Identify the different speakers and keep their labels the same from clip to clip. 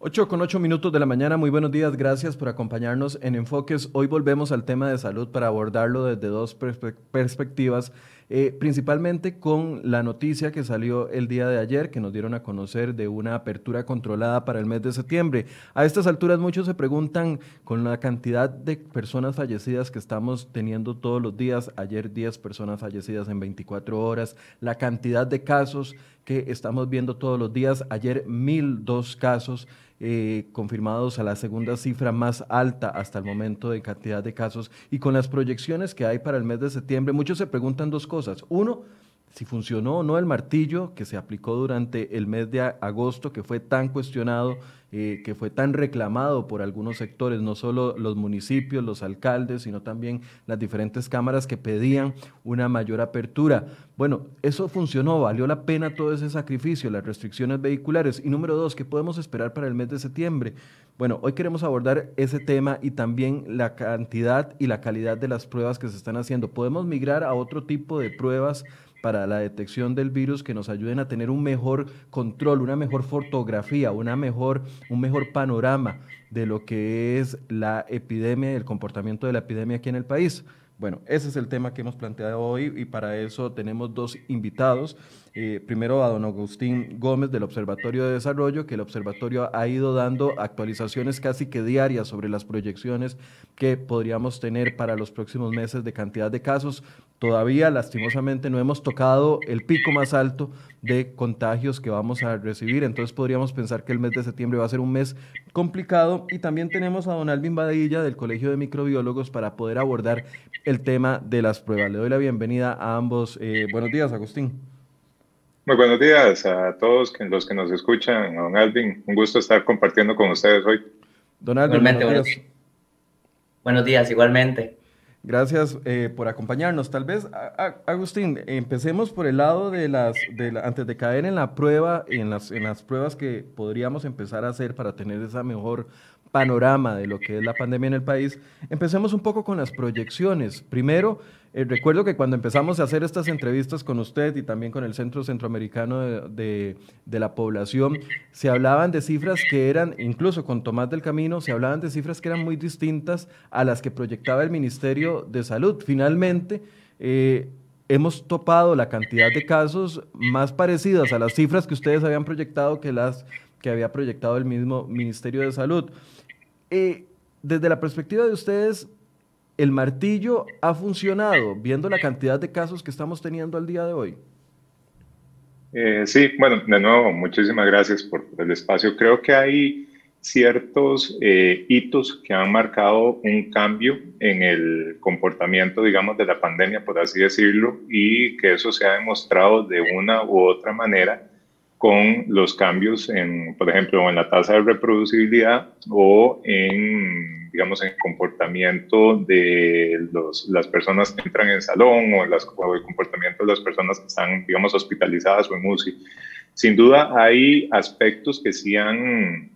Speaker 1: 8 con 8 minutos de la mañana, muy buenos días, gracias por acompañarnos en Enfoques. Hoy volvemos al tema de salud para abordarlo desde dos perspectivas, eh, principalmente con la noticia que salió el día de ayer, que nos dieron a conocer de una apertura controlada para el mes de septiembre. A estas alturas muchos se preguntan con la cantidad de personas fallecidas que estamos teniendo todos los días, ayer 10 personas fallecidas en 24 horas, la cantidad de casos que estamos viendo todos los días, ayer 1002 casos eh, confirmados a la segunda cifra más alta hasta el momento de cantidad de casos y con las proyecciones que hay para el mes de septiembre, muchos se preguntan dos cosas. Uno, si funcionó o no el martillo que se aplicó durante el mes de agosto, que fue tan cuestionado, eh, que fue tan reclamado por algunos sectores, no solo los municipios, los alcaldes, sino también las diferentes cámaras que pedían una mayor apertura. Bueno, eso funcionó, valió la pena todo ese sacrificio, las restricciones vehiculares. Y número dos, ¿qué podemos esperar para el mes de septiembre? Bueno, hoy queremos abordar ese tema y también la cantidad y la calidad de las pruebas que se están haciendo. ¿Podemos migrar a otro tipo de pruebas? Para la detección del virus que nos ayuden a tener un mejor control, una mejor fotografía, una mejor, un mejor panorama de lo que es la epidemia y el comportamiento de la epidemia aquí en el país. Bueno, ese es el tema que hemos planteado hoy y para eso tenemos dos invitados. Eh, primero a don Agustín Gómez del Observatorio de Desarrollo, que el observatorio ha ido dando actualizaciones casi que diarias sobre las proyecciones que podríamos tener para los próximos meses de cantidad de casos. Todavía, lastimosamente, no hemos tocado el pico más alto de contagios que vamos a recibir, entonces podríamos pensar que el mes de septiembre va a ser un mes complicado. Y también tenemos a don Alvin Badilla del Colegio de Microbiólogos para poder abordar el tema de las pruebas. Le doy la bienvenida a ambos. Eh, buenos días, Agustín.
Speaker 2: Muy buenos días a todos los que nos escuchan, don Alvin. Un gusto estar compartiendo con ustedes hoy.
Speaker 1: Don Alvin, buenos días.
Speaker 3: Buenos días, igualmente.
Speaker 1: Gracias eh, por acompañarnos. Tal vez, Agustín, empecemos por el lado de las, de antes de caer en la prueba, en las, en las pruebas que podríamos empezar a hacer para tener esa mejor panorama de lo que es la pandemia en el país, empecemos un poco con las proyecciones. Primero, eh, recuerdo que cuando empezamos a hacer estas entrevistas con usted y también con el Centro Centroamericano de, de, la Población, se hablaban de cifras que eran, incluso con Tomás del Camino, se hablaban de cifras que eran muy distintas a las que proyectaba el Ministerio de Salud. Finalmente, eh, hemos topado la cantidad de casos más parecidas a las cifras que ustedes habían proyectado que las que había proyectado el mismo Ministerio de Salud. Eh, desde la perspectiva de ustedes, ¿el martillo ha funcionado viendo la cantidad de casos que estamos teniendo al día de hoy?
Speaker 2: Eh, sí, bueno, de nuevo, muchísimas gracias por, el espacio. Creo que hay ciertos eh, hitos que han marcado un cambio en el comportamiento, digamos, de la pandemia, por así decirlo, y que eso se ha demostrado de una u otra manera con los cambios en, por ejemplo, en la tasa de reproducibilidad o en, digamos, en comportamiento de los, las personas que entran en salón o, las, el comportamiento de las personas que están, digamos, hospitalizadas o en UCI. Sin duda hay aspectos que sí han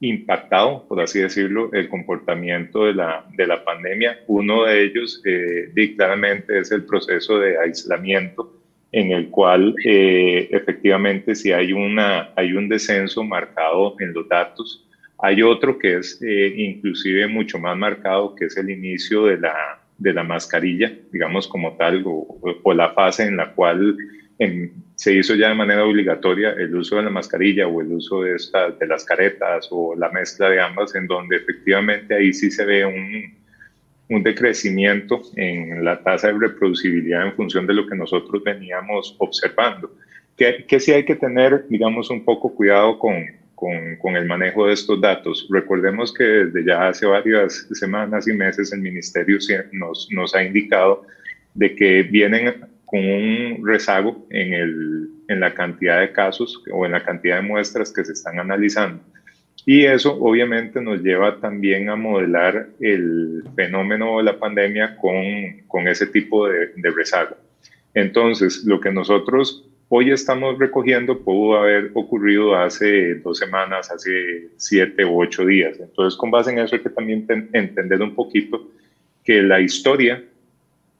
Speaker 2: impactado, por así decirlo, el comportamiento de la, de la pandemia. Uno de ellos, eh, claramente, es el proceso de aislamiento en el cual eh, efectivamente si hay, una, hay un descenso marcado en los datos. Hay otro que es eh, inclusive mucho más marcado, que es el inicio de la, de la mascarilla, digamos como tal, o, la fase en la cual se hizo ya de manera obligatoria el uso de la mascarilla o el uso de, esta, de las caretas o la mezcla de ambas, en donde efectivamente ahí sí se ve un, un decrecimiento en la tasa de reproducibilidad en función de lo que nosotros veníamos observando. Que, que sí hay que tener, digamos, un poco cuidado con, con, el manejo de estos datos. Recordemos que desde ya hace varias semanas y meses el Ministerio nos, nos ha indicado de que vienen con un rezago en, el, en la cantidad de casos o en la cantidad de muestras que se están analizando. Y eso obviamente nos lleva también a modelar el fenómeno de la pandemia con, con ese tipo de, de, rezago. Entonces, lo que nosotros hoy estamos recogiendo pudo haber ocurrido hace dos semanas, hace siete u ocho días. Entonces, con base en eso hay que también entender un poquito que la historia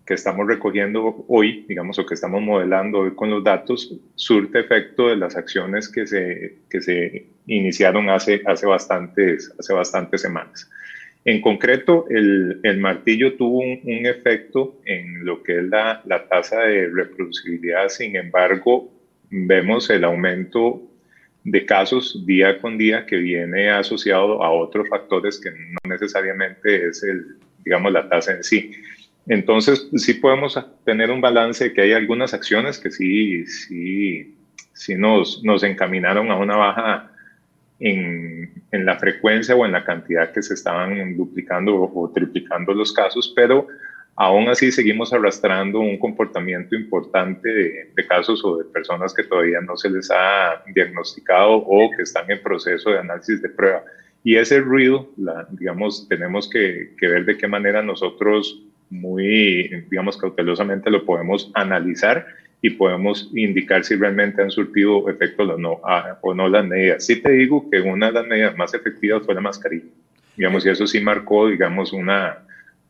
Speaker 2: que estamos recogiendo hoy, digamos, o que estamos modelando hoy con los datos, surte efecto de las acciones que se, que se iniciaron hace, hace, bastantes, hace bastantes semanas. En concreto, el, el martillo tuvo un, un, efecto en lo que es la, la tasa de reproducibilidad, sin embargo, vemos el aumento de casos día con día que viene asociado a otros factores que no necesariamente es el, digamos, la tasa en sí. Entonces, sí podemos tener un balance de que hay algunas acciones que sí, sí, sí nos, nos encaminaron a una baja en, en, la frecuencia o en la cantidad que se estaban duplicando o, triplicando los casos, pero aún así seguimos arrastrando un comportamiento importante de, casos o de personas que todavía no se les ha diagnosticado o que están en proceso de análisis de prueba. Y ese ruido, la, digamos, tenemos que, ver de qué manera nosotros muy, digamos, cautelosamente lo podemos analizar y podemos indicar si realmente han surtido efecto o no, o no las medidas. Sí te digo que una de las medidas más efectivas fue la mascarilla, digamos, y eso sí marcó, digamos, una,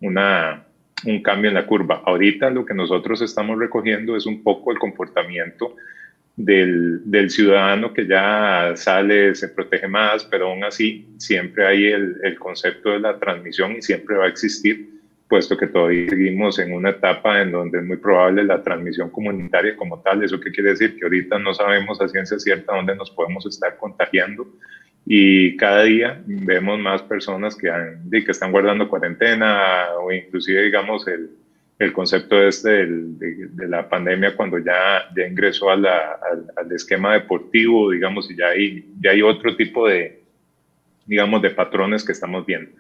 Speaker 2: una, un cambio en la curva. Ahorita lo que nosotros estamos recogiendo es un poco el comportamiento del, del, ciudadano que ya sale, se protege más, pero aún así siempre hay el, el, concepto de la transmisión y siempre va a existir, puesto que todavía seguimos en una etapa en donde es muy probable la transmisión comunitaria como tal. ¿Eso qué quiere decir? Que ahorita no sabemos a ciencia cierta dónde nos podemos estar contagiando y cada día vemos más personas que, han, que están guardando cuarentena o inclusive, digamos, el, el concepto este del, de, de, la pandemia cuando ya, ya ingresó a la, al, al, esquema deportivo, digamos, y ya hay, ya hay otro tipo de, digamos, de patrones que estamos viendo.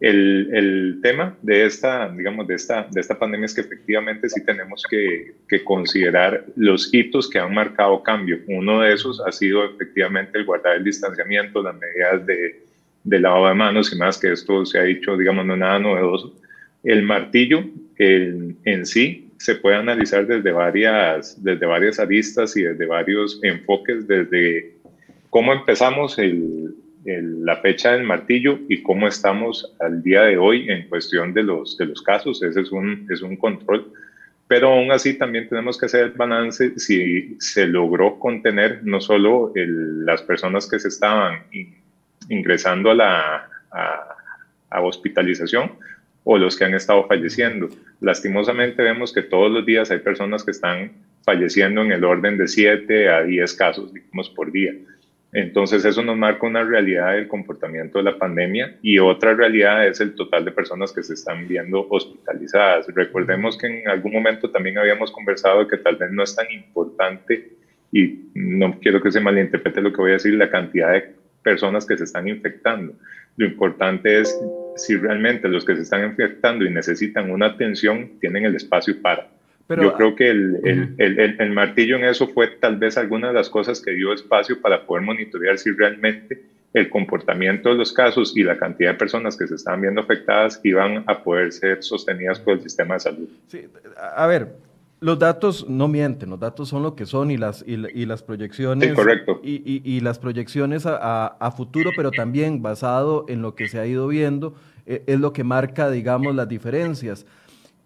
Speaker 2: El, tema de esta, digamos, de esta, de esta pandemia es que efectivamente sí tenemos que, considerar los hitos que han marcado cambio. Uno de esos ha sido efectivamente el guardar el distanciamiento, las medidas de, de lavado de manos y más, que esto se ha dicho, digamos, no nada novedoso. El martillo en sí se puede analizar desde varias, desde varias aristas y desde varios enfoques, desde cómo empezamos el, el, la fecha del martillo y cómo estamos al día de hoy en cuestión de los, de los casos. Ese es un, es un control. Pero aún así también tenemos que hacer el balance si se logró contener no solo el, las personas que se estaban ingresando a la a, a hospitalización, o los que han estado falleciendo. Lastimosamente vemos que todos los días hay personas que están falleciendo en el orden de 7 a 10 casos, digamos, por día. Entonces eso nos marca una realidad del comportamiento de la pandemia y otra realidad es el total de personas que se están viendo hospitalizadas. Recordemos que en algún momento también habíamos conversado de que tal vez no es tan importante y no quiero que se malinterprete lo que voy a decir, la cantidad de personas que se están infectando. Lo importante es si realmente los que se están infectando y necesitan una atención tienen el espacio para. Pero, Yo creo que el, el, el, el, martillo en eso fue tal vez alguna de las cosas que dio espacio para poder monitorear si realmente el comportamiento de los casos y la cantidad de personas que se estaban viendo afectadas iban a poder ser sostenidas por el sistema de salud.
Speaker 1: Sí, a ver, los datos no mienten, los datos son lo que son y las, y, y las proyecciones.
Speaker 2: Sí, correcto.
Speaker 1: Y, y, y las proyecciones a, a, a, futuro, pero también basado en lo que se ha ido viendo, eh, es lo que marca, digamos, las diferencias.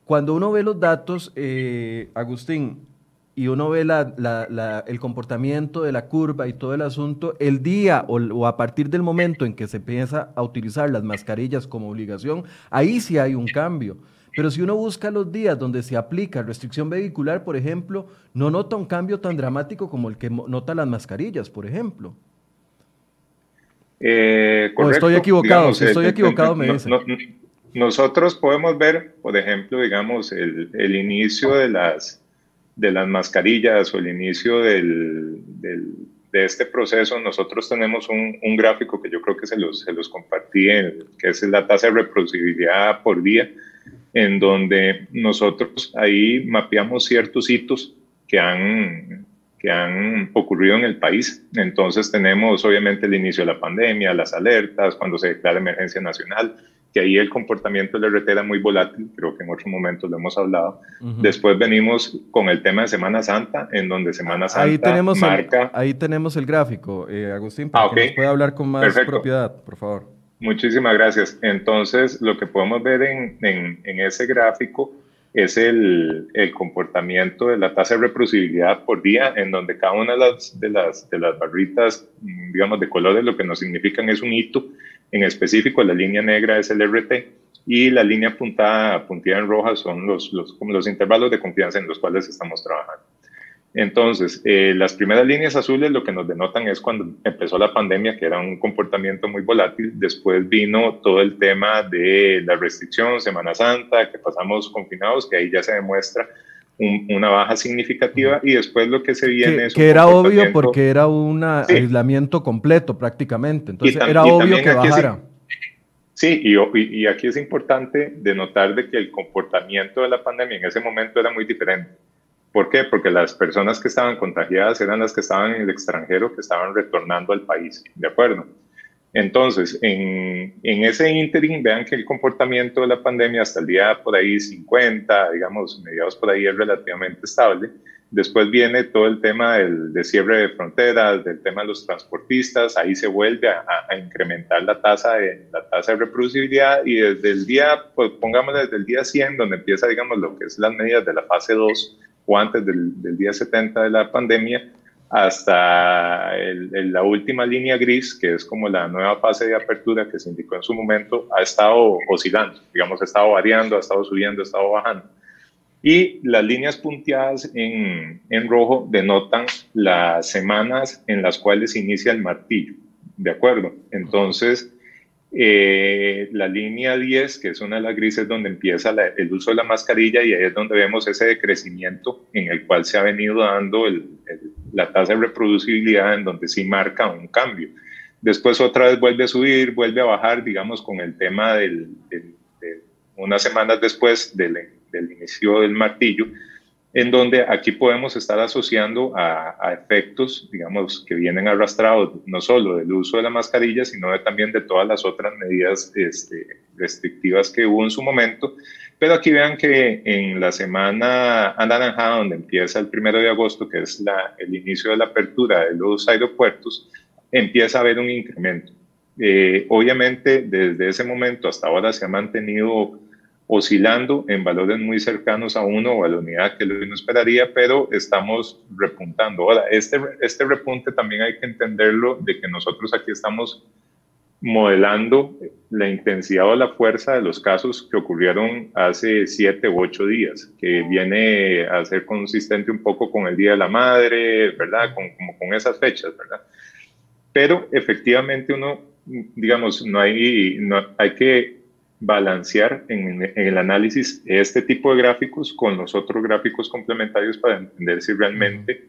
Speaker 1: Cuando uno ve los datos, eh, Agustín, y uno ve la, la, la, el comportamiento de la curva y todo el asunto, el día o, o, a partir del momento en que se empieza a utilizar las mascarillas como obligación, ahí sí hay un cambio. Pero si uno busca los días donde se aplica restricción vehicular, por ejemplo, no nota un cambio tan dramático como el que nota las mascarillas, por ejemplo.
Speaker 2: Eh,
Speaker 1: correcto, o estoy equivocado, digamos, si estoy el, equivocado me
Speaker 2: no,
Speaker 1: dice.
Speaker 2: No, nosotros podemos ver, por ejemplo, digamos, el, el, inicio de las, de las mascarillas o el inicio del, del, de este proceso. Nosotros tenemos un, un, gráfico que yo creo que se los, se los compartí, en, que es la tasa de reproducibilidad por día en donde nosotros ahí mapeamos ciertos hitos que han, que han ocurrido en el país. Entonces tenemos obviamente el inicio de la pandemia, las alertas, cuando se declara emergencia nacional, que ahí el comportamiento del RT era muy volátil, creo que en otros momentos lo hemos hablado. Uh -huh. Después venimos con el tema de Semana Santa, en donde Semana Santa
Speaker 1: ahí tenemos
Speaker 2: marca...
Speaker 1: El, ahí tenemos el gráfico, eh, Agustín, para ah, okay. que nos pueda hablar con más Perfecto. propiedad, por favor.
Speaker 2: Muchísimas gracias. Entonces, lo que podemos ver en, en, en ese gráfico es el, el, comportamiento de la tasa de reproducibilidad por día, en donde cada una de las, de las, de las barritas, mm, digamos, de colores, lo que nos significan es un hito. En específico, la línea negra es el RT y la línea puntada, en roja son los intervalos de confianza en los cuales estamos trabajando. Entonces, eh, las primeras líneas azules lo que nos denotan es cuando empezó la pandemia, que era un comportamiento muy volátil. Después vino todo el tema de la restricción, Semana Santa, que pasamos confinados, que ahí ya se demuestra una baja significativa. Y después lo que se viene
Speaker 1: es. Que era obvio porque era un aislamiento completo prácticamente. Entonces, era obvio que bajara.
Speaker 2: Sí, y, y, aquí es importante denotar de que el comportamiento de la pandemia en ese momento era muy diferente. ¿Por qué? Porque las personas que estaban contagiadas eran las que estaban en el extranjero, que estaban retornando al país, ¿de acuerdo? Entonces, en, en ese interim, vean que el comportamiento de la pandemia hasta el día por ahí 50, digamos, mediados por ahí es relativamente estable. Después viene todo el tema del de cierre de fronteras, del tema de los transportistas, ahí se vuelve a, a, incrementar la tasa, de, la tasa de reproducibilidad y desde el día, pues pongámosle desde el día 100, donde empieza, digamos, lo que es las medidas de la fase 2, o antes del, del día 70 de la pandemia, hasta el, la última línea gris, que es como la nueva fase de apertura que se indicó en su momento, ha estado oscilando, digamos, ha estado variando, ha estado subiendo, ha estado bajando. Y las líneas punteadas en, en rojo denotan las semanas en las cuales inicia el martillo, ¿de acuerdo? Entonces, eh, la línea 10, que es una de las grises donde empieza el uso de la mascarilla y ahí es donde vemos ese decrecimiento en el cual se ha venido dando la tasa de reproducibilidad en donde sí marca un cambio. Después otra vez vuelve a subir, vuelve a bajar, digamos, con el tema del, de unas semanas después del, del inicio del martillo, en donde aquí podemos estar asociando a, efectos, digamos, que vienen arrastrados no solo del uso de la mascarilla, sino también de todas las otras medidas este, restrictivas que hubo en su momento. Pero aquí vean que en la semana anaranjada, donde empieza el primero de agosto, que es la, el inicio de la apertura de los aeropuertos, empieza a haber un incremento. Eh, obviamente, desde ese momento hasta ahora se ha mantenido oscilando en valores muy cercanos a uno o a la unidad que uno esperaría, pero estamos repuntando. Ahora, este, este repunte también hay que entenderlo de que nosotros aquí estamos modelando la intensidad o la fuerza de los casos que ocurrieron hace siete u ocho días, que viene a ser consistente un poco con el Día de la Madre, ¿verdad? Con, como con esas fechas, ¿verdad? Pero efectivamente uno, digamos, no hay, no, hay que balancear en, el análisis este tipo de gráficos con los otros gráficos complementarios para entender si realmente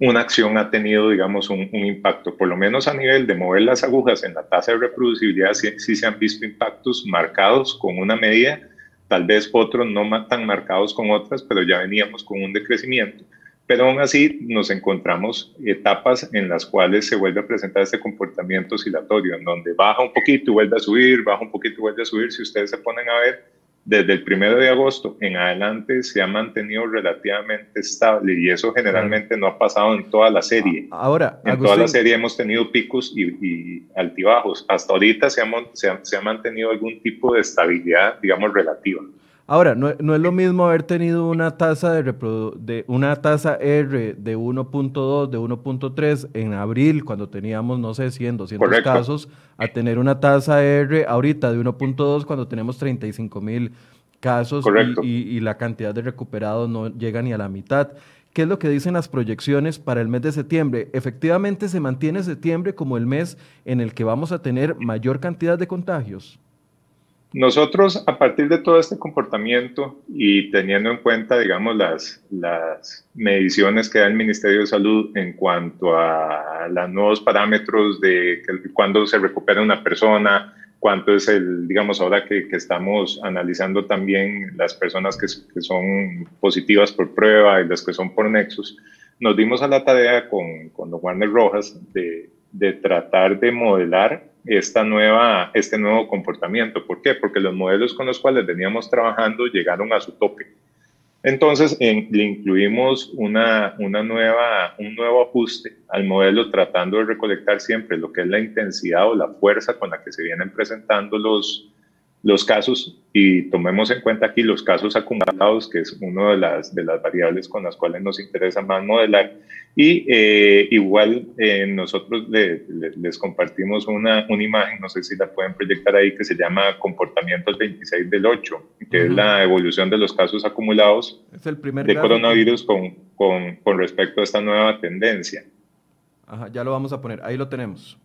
Speaker 2: una acción ha tenido, digamos, un, impacto, por lo menos a nivel de mover las agujas en la tasa de reproducibilidad, sí, sí, se han visto impactos marcados con una medida, tal vez otros no tan marcados con otras, pero ya veníamos con un decrecimiento. Pero aún así nos encontramos etapas en las cuales se vuelve a presentar este comportamiento oscilatorio, en donde baja un poquito y vuelve a subir, baja un poquito y vuelve a subir. Si ustedes se ponen a ver, desde el primero de agosto en adelante se ha mantenido relativamente estable y eso generalmente no ha pasado en toda la serie.
Speaker 1: Ahora,
Speaker 2: en toda la serie hemos tenido picos y, altibajos. Hasta ahorita se se ha mantenido algún tipo de estabilidad, digamos, relativa.
Speaker 1: Ahora, no, no, es lo mismo haber tenido una tasa de, de una tasa R de 1.2, de 1.3 en abril, cuando teníamos, no sé, 100, 200 casos, a tener una tasa R ahorita de 1.2 cuando tenemos 35 mil casos y, y, la cantidad de recuperados no llega ni a la mitad. ¿Qué es lo que dicen las proyecciones para el mes de septiembre? Efectivamente, se mantiene septiembre como el mes en el que vamos a tener mayor cantidad de contagios.
Speaker 2: Nosotros, a partir de todo este comportamiento y teniendo en cuenta, digamos, las, las mediciones que da el Ministerio de Salud en cuanto a los nuevos parámetros de cuándo se recupera una persona, cuánto es el, digamos, ahora que, estamos analizando también las personas que, que, son positivas por prueba y las que son por nexus, nos dimos a la tarea con, con los Warner Rojas de, de tratar de modelar esta nueva, este nuevo comportamiento. ¿Por qué? Porque los modelos con los cuales veníamos trabajando llegaron a su tope. Entonces, le incluimos una, una nueva, un nuevo ajuste al modelo tratando de recolectar siempre lo que es la intensidad o la fuerza con la que se vienen presentando los, los casos y tomemos en cuenta aquí los casos acumulados, que es una de las, de las variables con las cuales nos interesa más modelar. Y eh, igual eh, nosotros les compartimos una, una, imagen, no sé si la pueden proyectar ahí, que se llama comportamiento del 26 del 8, que es la evolución de los casos acumulados
Speaker 1: es el primer
Speaker 2: de coronavirus con, con, con, respecto a esta nueva tendencia.
Speaker 1: Ajá, ya lo vamos a poner, ahí lo tenemos.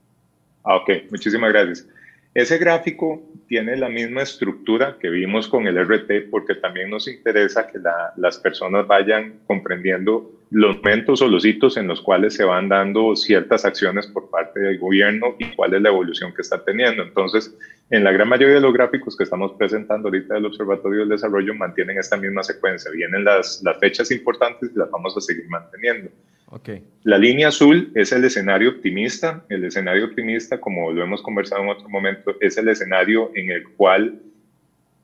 Speaker 2: Ah, ok, muchísimas gracias. Ese gráfico tiene la misma estructura que vimos con el RT porque también nos interesa que las personas vayan comprendiendo los momentos o los hitos en los cuales se van dando ciertas acciones por parte del gobierno y cuál es la evolución que está teniendo. Entonces, en la gran mayoría de los gráficos que estamos presentando ahorita del Observatorio del Desarrollo mantienen esta misma secuencia. Vienen las, las fechas importantes y las vamos a seguir manteniendo.
Speaker 1: Okay.
Speaker 2: La línea azul es el escenario optimista. El escenario optimista, como lo hemos conversado en otro momento, es el escenario en el cual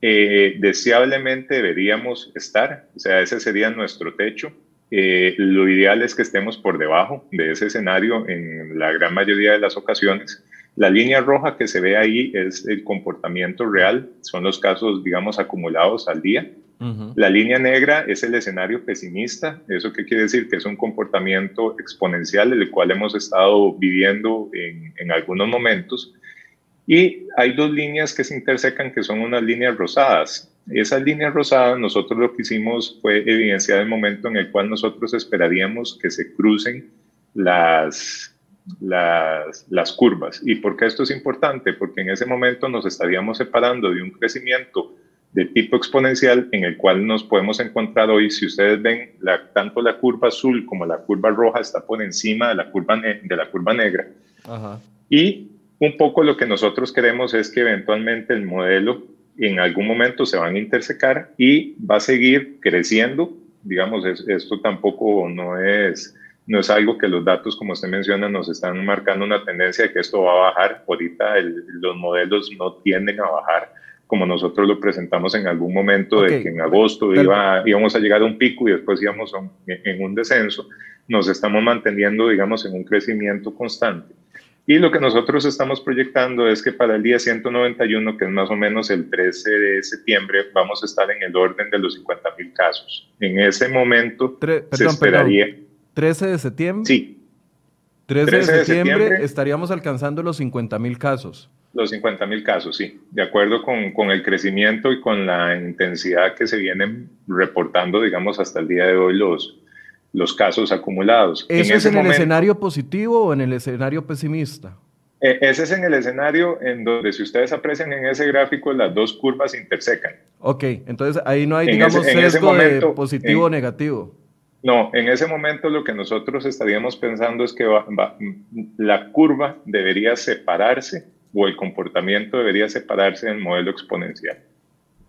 Speaker 2: eh, deseablemente deberíamos estar. O sea, ese sería nuestro techo. Eh, lo ideal es que estemos por debajo de ese escenario en la gran mayoría de las ocasiones. La línea roja que se ve ahí es el comportamiento real, son los casos, digamos, acumulados al día. La línea negra es el escenario pesimista. ¿Eso qué quiere decir? Que es un comportamiento exponencial, el cual hemos estado viviendo en, en algunos momentos. Y hay dos líneas que se intersecan, que son unas líneas rosadas. Esas líneas rosadas, nosotros lo que hicimos fue evidenciar el momento en el cual nosotros esperaríamos que se crucen las, las, las curvas. ¿Y por qué esto es importante? Porque en ese momento nos estaríamos separando de un crecimiento de tipo exponencial en el cual nos podemos encontrar hoy. Si ustedes ven, la, tanto la curva azul como la curva roja está por encima de la curva, de la curva negra. Y un poco lo que nosotros queremos es que eventualmente el modelo en algún momento se van a intersecar y va a seguir creciendo. Digamos, esto tampoco no es, no es algo que los datos, como usted menciona, nos están marcando una tendencia de que esto va a bajar. Ahorita los modelos no tienden a bajar como nosotros lo presentamos en algún momento, de que en agosto iba, íbamos a llegar a un pico y después íbamos en un descenso, nos estamos manteniendo, digamos, en un crecimiento constante. Y lo que nosotros estamos proyectando es que para el día 191, que es más o menos el 13 de septiembre, vamos a estar en el orden de los 50 mil casos. En ese momento se esperaría...
Speaker 1: 13 de septiembre.
Speaker 2: Sí.
Speaker 1: 13, de, septiembre, estaríamos alcanzando los 50 mil casos.
Speaker 2: Los 50 mil casos, sí, de acuerdo con, con, el crecimiento y con la intensidad que se vienen reportando, digamos, hasta el día de hoy los, los casos acumulados.
Speaker 1: ¿Eso es en el escenario positivo o en el escenario pesimista?
Speaker 2: E, ese es en el escenario en donde, si ustedes aprecian en ese gráfico, las dos curvas intersecan.
Speaker 1: Ok, entonces ahí no hay, digamos, sesgo de positivo o negativo.
Speaker 2: No, en ese momento lo que nosotros estaríamos pensando es que la curva debería separarse o el comportamiento debería separarse del modelo exponencial.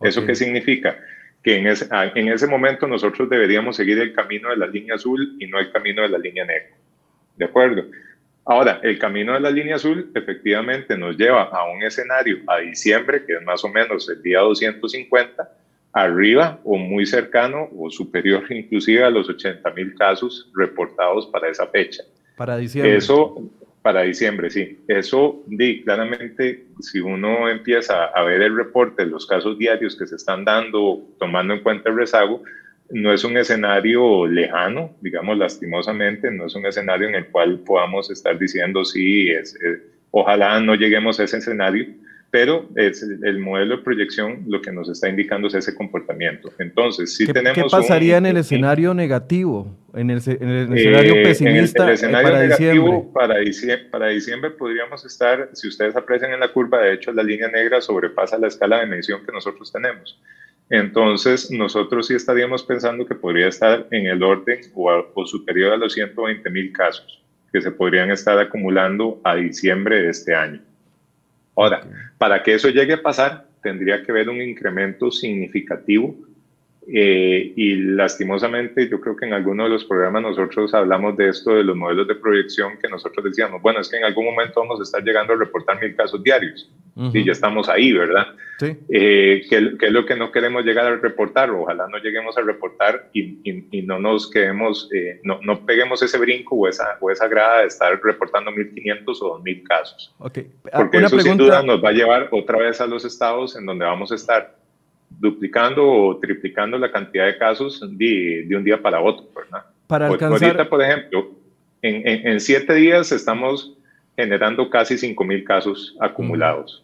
Speaker 2: ¿Eso qué significa? Que en ese, ah, en ese momento nosotros deberíamos seguir el camino de la línea azul y no el camino de la línea negra. ¿De acuerdo? Ahora, el camino de la línea azul efectivamente nos lleva a un escenario a diciembre, que es más o menos el día 250, arriba o muy cercano o superior inclusive a los 80 mil casos reportados para esa fecha.
Speaker 1: Para diciembre.
Speaker 2: Eso, para diciembre, sí. Eso, di, claramente, si uno empieza a ver el reporte los casos diarios que se están dando, tomando en cuenta el rezago, no es un escenario lejano, digamos lastimosamente, no es un escenario en el cual podamos estar diciendo, sí, es, ojalá no lleguemos a ese escenario, pero es el modelo de proyección lo que nos está indicando es ese comportamiento. Entonces, si tenemos...
Speaker 1: ¿Qué pasaría en el escenario negativo, en el, escenario pesimista
Speaker 2: en el, escenario para negativo, Para diciembre, para diciembre podríamos estar, si ustedes aprecian en la curva, de hecho la línea negra sobrepasa la escala de medición que nosotros tenemos. Entonces, nosotros sí estaríamos pensando que podría estar en el orden o, o superior a los 120 mil casos que se podrían estar acumulando a diciembre de este año. Ahora, para que eso llegue a pasar, tendría que haber un incremento significativo eh, y lastimosamente, yo creo que en alguno de los programas nosotros hablamos de esto, de los modelos de proyección, que nosotros decíamos, bueno, es que en algún momento vamos a estar llegando a reportar mil casos diarios. Y ya estamos ahí, ¿verdad? Sí. Eh, ¿qué, es lo que no queremos llegar a reportar? Ojalá no lleguemos a reportar y, y, no nos quedemos, eh, no, no, peguemos ese brinco o esa, o esa grada de estar reportando 1.500 o 2.000 casos. Okay. Ah, Porque eso sin duda nos va a llevar otra vez a los estados en donde vamos a estar duplicando o triplicando la cantidad de casos de, de un día para otro, ¿verdad?
Speaker 1: Para alcanzar...
Speaker 2: Ahorita, por ejemplo, en, en, en, siete días estamos generando casi 5.000 casos acumulados.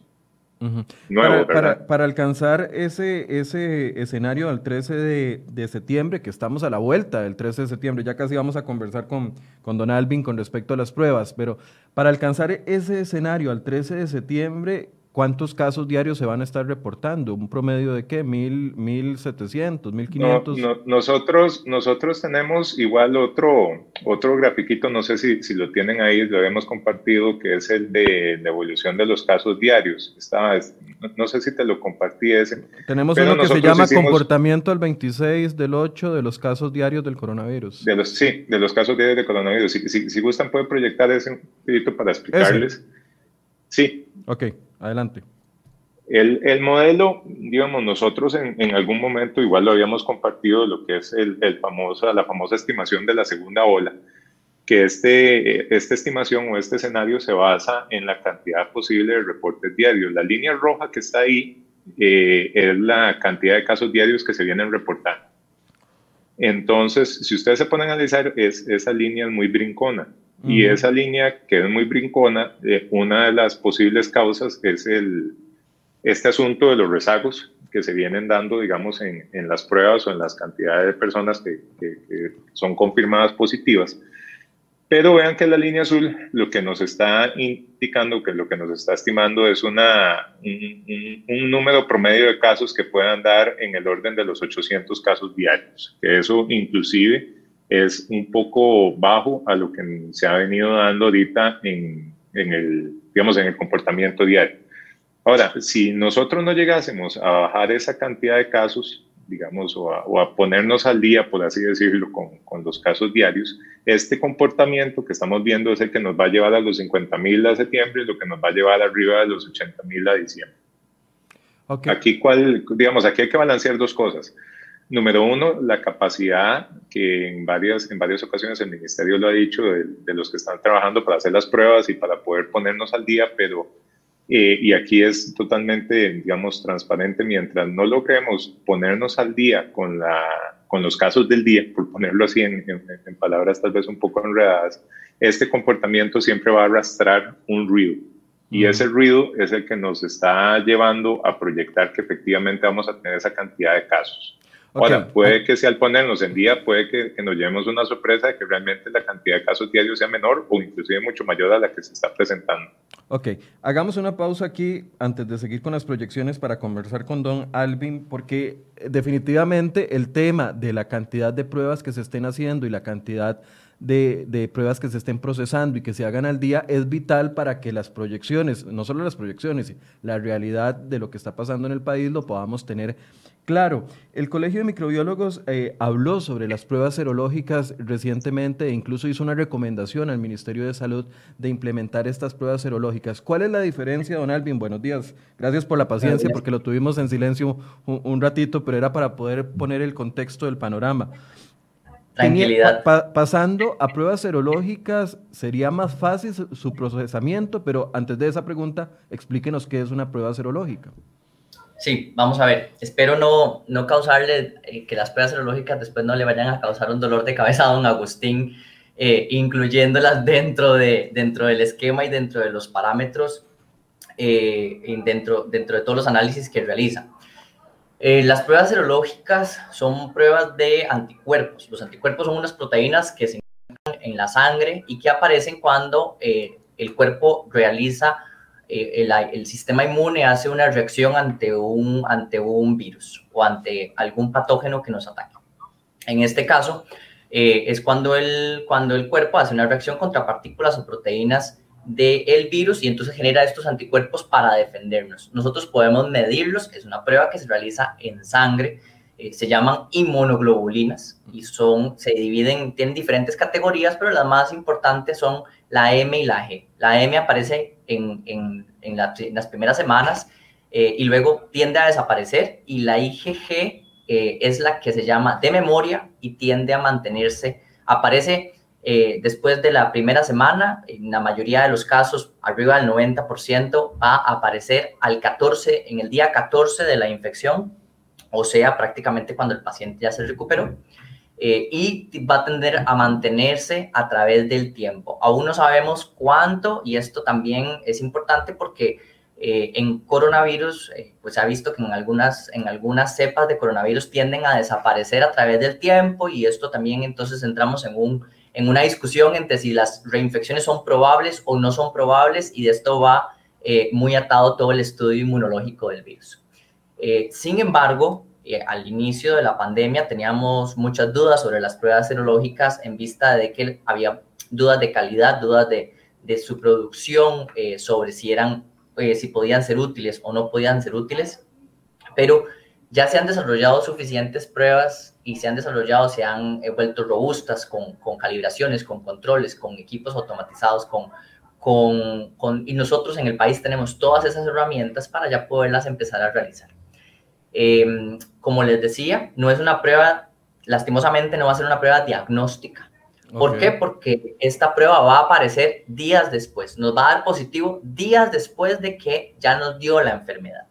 Speaker 1: Nuevo, para, para, alcanzar ese, ese escenario al 13 de, de, septiembre, que estamos a la vuelta del 13 de septiembre, ya casi vamos a conversar con, con Don Alvin con respecto a las pruebas, pero para alcanzar ese escenario al 13 de septiembre, ¿Cuántos casos diarios se van a estar reportando? ¿Un promedio de qué? ¿Mil, mil setecientos, mil quinientos?
Speaker 2: nosotros, nosotros tenemos igual otro, otro grafiquito, no sé si, si lo tienen ahí, lo hemos compartido, que es el de la evolución de los casos diarios. Está, no, sé si te lo compartí ese.
Speaker 1: Tenemos uno que se llama comportamiento al 26 del 8 de los casos diarios del coronavirus.
Speaker 2: De los, sí, de los casos diarios del coronavirus. Si, si, si gustan, pueden proyectar ese un poquito para explicarles. Sí.
Speaker 1: Ok. Adelante.
Speaker 2: El, el, modelo, digamos, nosotros en, en, algún momento igual lo habíamos compartido, lo que es el, el famoso, la famosa estimación de la segunda ola, que este, esta estimación o este escenario se basa en la cantidad posible de reportes diarios. La línea roja que está ahí eh, es la cantidad de casos diarios que se vienen reportando. Entonces, si ustedes se ponen a analizar, es, esa línea es muy brincona. Y esa línea que es muy brincona, eh, una de las posibles causas es el, este asunto de los rezagos que se vienen dando, digamos, en, en las pruebas o en las cantidades de personas que, que, son confirmadas positivas. Pero vean que la línea azul lo que nos está indicando, que lo que nos está estimando es una, un, un, número promedio de casos que puedan dar en el orden de los 800 casos diarios, que eso inclusive es un poco bajo a lo que se ha venido dando ahorita en, en, el, digamos, en el comportamiento diario. Ahora, si nosotros no llegásemos a bajar esa cantidad de casos, digamos, o a, o a ponernos al día, por así decirlo, con, con, los casos diarios, este comportamiento que estamos viendo es el que nos va a llevar a los 50 mil a septiembre y lo que nos va a llevar arriba de los 80 mil a diciembre. Okay. Aquí, cuál, digamos, aquí hay que balancear dos cosas. Número uno, la capacidad que en varias, en varias ocasiones el ministerio lo ha dicho de, de los que están trabajando para hacer las pruebas y para poder ponernos al día, pero eh, y aquí es totalmente, digamos, transparente, mientras no logremos ponernos al día con, la, con los casos del día, por ponerlo así en, en, en palabras tal vez un poco enredadas, este comportamiento siempre va a arrastrar un ruido. Y ese ruido es el que nos está llevando a proyectar que efectivamente vamos a tener esa cantidad de casos. Ahora, puede que si al ponernos en día, puede que, nos llevemos una sorpresa de que realmente la cantidad de casos diarios sea menor o inclusive mucho mayor a la que se está presentando.
Speaker 1: Ok, hagamos una pausa aquí antes de seguir con las proyecciones para conversar con don Alvin, porque eh, definitivamente el tema de la cantidad de pruebas que se estén haciendo y la cantidad de, de, pruebas que se estén procesando y que se hagan al día es vital para que las proyecciones, no solo las proyecciones, la realidad de lo que está pasando en el país lo podamos tener Claro, el Colegio de Microbiólogos eh, habló sobre las pruebas serológicas recientemente e incluso hizo una recomendación al Ministerio de Salud de implementar estas pruebas serológicas. ¿Cuál es la diferencia, don Alvin? Buenos días. Gracias por la paciencia porque lo tuvimos en silencio un, ratito, pero era para poder poner el contexto del panorama.
Speaker 3: Tranquilidad.
Speaker 1: pasando a pruebas serológicas, sería más fácil su procesamiento, pero antes de esa pregunta, explíquenos qué es una prueba serológica.
Speaker 3: Sí, vamos a ver. Espero no, no causarle eh, que las pruebas serológicas después no le vayan a causar un dolor de cabeza a don Agustín, eh, incluyéndolas dentro, de, dentro del esquema y dentro de los parámetros, eh, dentro, dentro de todos los análisis que realiza. Las pruebas serológicas son pruebas de anticuerpos. Los anticuerpos son unas proteínas que se encuentran en la sangre y que aparecen cuando el cuerpo realiza eh, el, sistema inmune hace una reacción ante un, ante un virus o ante algún patógeno que nos ataque. En este caso, eh, es cuando el, cuando el cuerpo hace una reacción contra partículas o proteínas del virus y entonces genera estos anticuerpos para defendernos. Nosotros podemos medirlos, es una prueba que se realiza en sangre eh, se llaman inmunoglobulinas y son, se dividen, tienen diferentes categorías, pero las más importantes son la M y la G. La M aparece en, las primeras semanas eh, y luego tiende a desaparecer y la IgG eh, es la que se llama de memoria y tiende a mantenerse, aparece después de la primera semana, en la mayoría de los casos, arriba del 90%, va a aparecer al 14, en el día 14 de la infección o sea, prácticamente cuando el paciente ya se recuperó. Eh, y va a tender a mantenerse a través del tiempo. Aún no sabemos cuánto, y esto también es importante porque eh, en coronavirus, eh, pues se ha visto que en algunas, en algunas cepas de coronavirus tienden a desaparecer a través del tiempo, y esto también entonces entramos en, un, en una discusión entre si las reinfecciones son probables o no son probables, y de esto va muy atado todo el estudio inmunológico del virus. Eh, sin embargo, eh, al inicio de la pandemia teníamos muchas dudas sobre las pruebas serológicas en vista de que había dudas de calidad, dudas de, su producción, eh, sobre si eran, si podían ser útiles o no podían ser útiles, pero ya se han desarrollado suficientes pruebas y se han desarrollado, se han vuelto robustas con, calibraciones, con controles, con equipos automatizados, con, con, y nosotros en el país tenemos todas esas herramientas para ya poderlas empezar a realizar. Em, como les decía, no es una prueba, lastimosamente no va a ser una prueba diagnóstica. ¿Por qué? Porque esta prueba va a aparecer días después, nos va a dar positivo días después de que ya nos dio la enfermedad.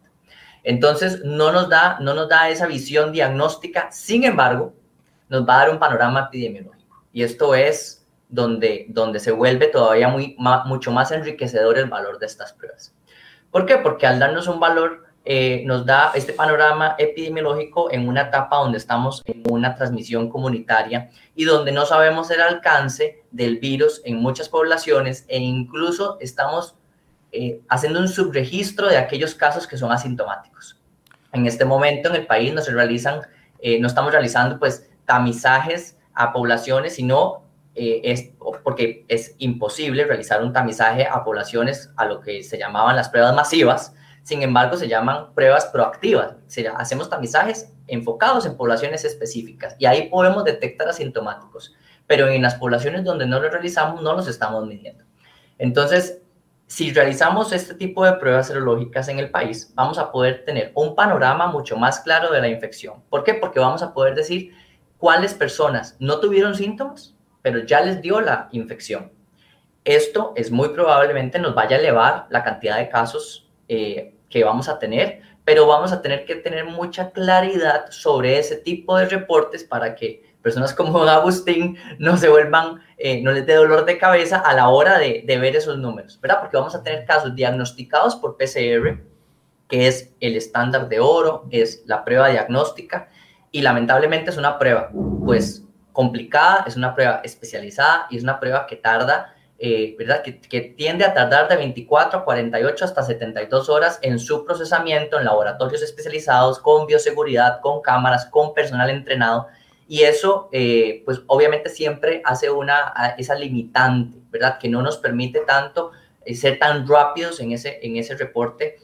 Speaker 3: Entonces, no nos da, no nos da esa visión diagnóstica, sin embargo, nos va a dar un panorama epidemiológico. Y esto es donde, donde se vuelve todavía muy, mucho más enriquecedor el valor de estas pruebas. ¿Por qué? Porque al darnos un valor eh, nos da este panorama epidemiológico en una etapa donde estamos en una transmisión comunitaria y donde no sabemos el alcance del virus en muchas poblaciones e incluso estamos eh, haciendo un subregistro de aquellos casos que son asintomáticos. En este momento en el país no se realizan, eh, no estamos realizando pues tamizajes a poblaciones, sino es porque es imposible realizar un tamizaje a poblaciones a lo que se llamaban las pruebas masivas, sin embargo, se llaman pruebas proactivas. hacemos tamizajes enfocados en poblaciones específicas y ahí podemos detectar asintomáticos, pero en las poblaciones donde no lo realizamos no los estamos midiendo. Entonces, si realizamos este tipo de pruebas serológicas en el país, vamos a poder tener un panorama mucho más claro de la infección. ¿Por qué? Porque vamos a poder decir cuáles personas no tuvieron síntomas, pero ya les dio la infección. Esto es muy probablemente nos vaya a elevar la cantidad de casos eh, que vamos a tener, pero vamos a tener que tener mucha claridad sobre ese tipo de reportes para que personas como Agustín no se vuelvan, eh, no les dé dolor de cabeza a la hora de, de, ver esos números, ¿verdad? Porque vamos a tener casos diagnosticados por PCR, que es el estándar de oro, es la prueba diagnóstica, y lamentablemente es una prueba, pues, complicada, es una prueba especializada y es una prueba que tarda eh, ¿verdad? Que, tiende a tardar de 24 a 48 hasta 72 horas en su procesamiento en laboratorios especializados, con bioseguridad, con cámaras, con personal entrenado. Y eso, eh, pues obviamente siempre hace una, esa limitante, ¿verdad? Que no nos permite tanto eh, ser tan rápidos en ese, en ese reporte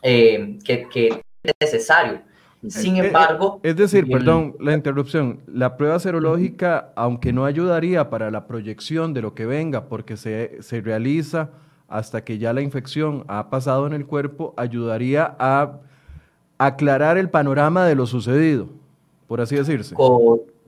Speaker 3: que, que es necesario. Sin eh, eh, embargo...
Speaker 1: Es decir, perdón la interrupción, la prueba serológica, aunque no ayudaría para la proyección de lo que venga, porque se, se realiza hasta que ya la infección ha pasado en el cuerpo, ayudaría a aclarar el panorama de lo sucedido, por así decirse.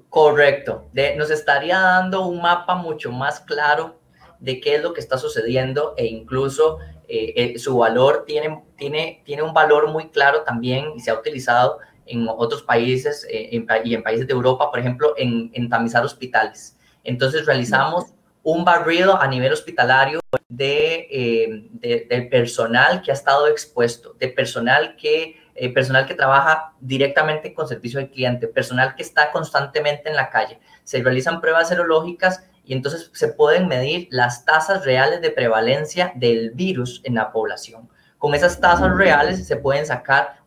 Speaker 3: correcto. nos estaría dando un mapa mucho más claro de qué es lo que está sucediendo e incluso eh, eh, su valor tiene, tiene, tiene un valor muy claro también y se ha utilizado en otros países eh, y en países de Europa, por ejemplo, en, en tamizar hospitales. Entonces realizamos un barrido a nivel hospitalario de, de, personal que ha estado expuesto, de personal que, personal que trabaja directamente con servicio al cliente, personal que está constantemente en la calle. Se realizan pruebas serológicas y entonces se pueden medir las tasas reales de prevalencia del virus en la población. Con esas tasas reales se pueden sacar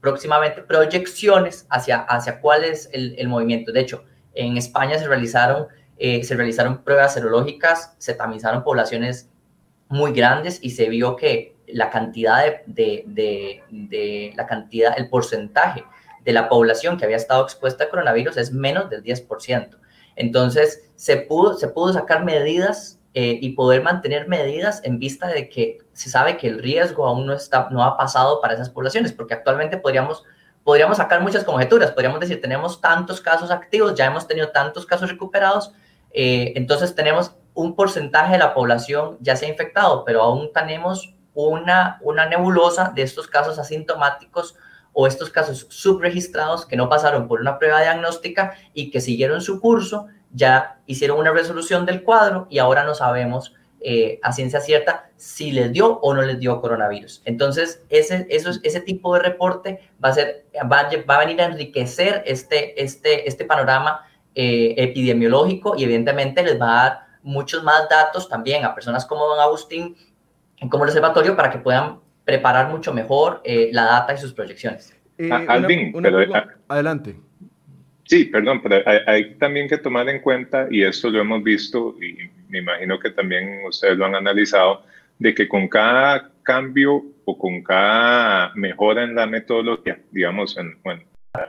Speaker 3: próximamente proyecciones hacia, hacia cuál es el, el movimiento. De hecho, en España se realizaron, eh, se realizaron pruebas serológicas, se tamizaron poblaciones muy grandes y se vio que la cantidad de, de, de, de la cantidad, el porcentaje de la población que había estado expuesta a coronavirus es menos del 10%. Entonces, se pudo, se pudo sacar medidas eh, y poder mantener medidas en vista de que se sabe que el riesgo aún no, está, no ha pasado para esas poblaciones, porque actualmente podríamos, podríamos sacar muchas conjeturas, podríamos decir, tenemos tantos casos activos, ya hemos tenido tantos casos recuperados, eh, entonces tenemos un porcentaje de la población ya se ha infectado, pero aún tenemos una, una nebulosa de estos casos asintomáticos o estos casos subregistrados que no pasaron por una prueba diagnóstica y que siguieron su curso, ya hicieron una resolución del cuadro y ahora no sabemos eh, a ciencia cierta si les dio o no les dio coronavirus. Entonces, ese, eso, ese tipo de reporte va a, ser, va, va a venir a enriquecer este, este, este panorama eh, epidemiológico y evidentemente les va a dar muchos más datos también a personas como don Agustín como el observatorio para que puedan preparar mucho mejor eh, la data y sus proyecciones.
Speaker 2: Eh, Alvin, pero,
Speaker 1: adelante.
Speaker 2: Sí, perdón, pero hay, también que tomar en cuenta, y esto lo hemos visto, y me imagino que también ustedes lo han analizado, de que con cada cambio o con cada mejora en la metodología, digamos, en,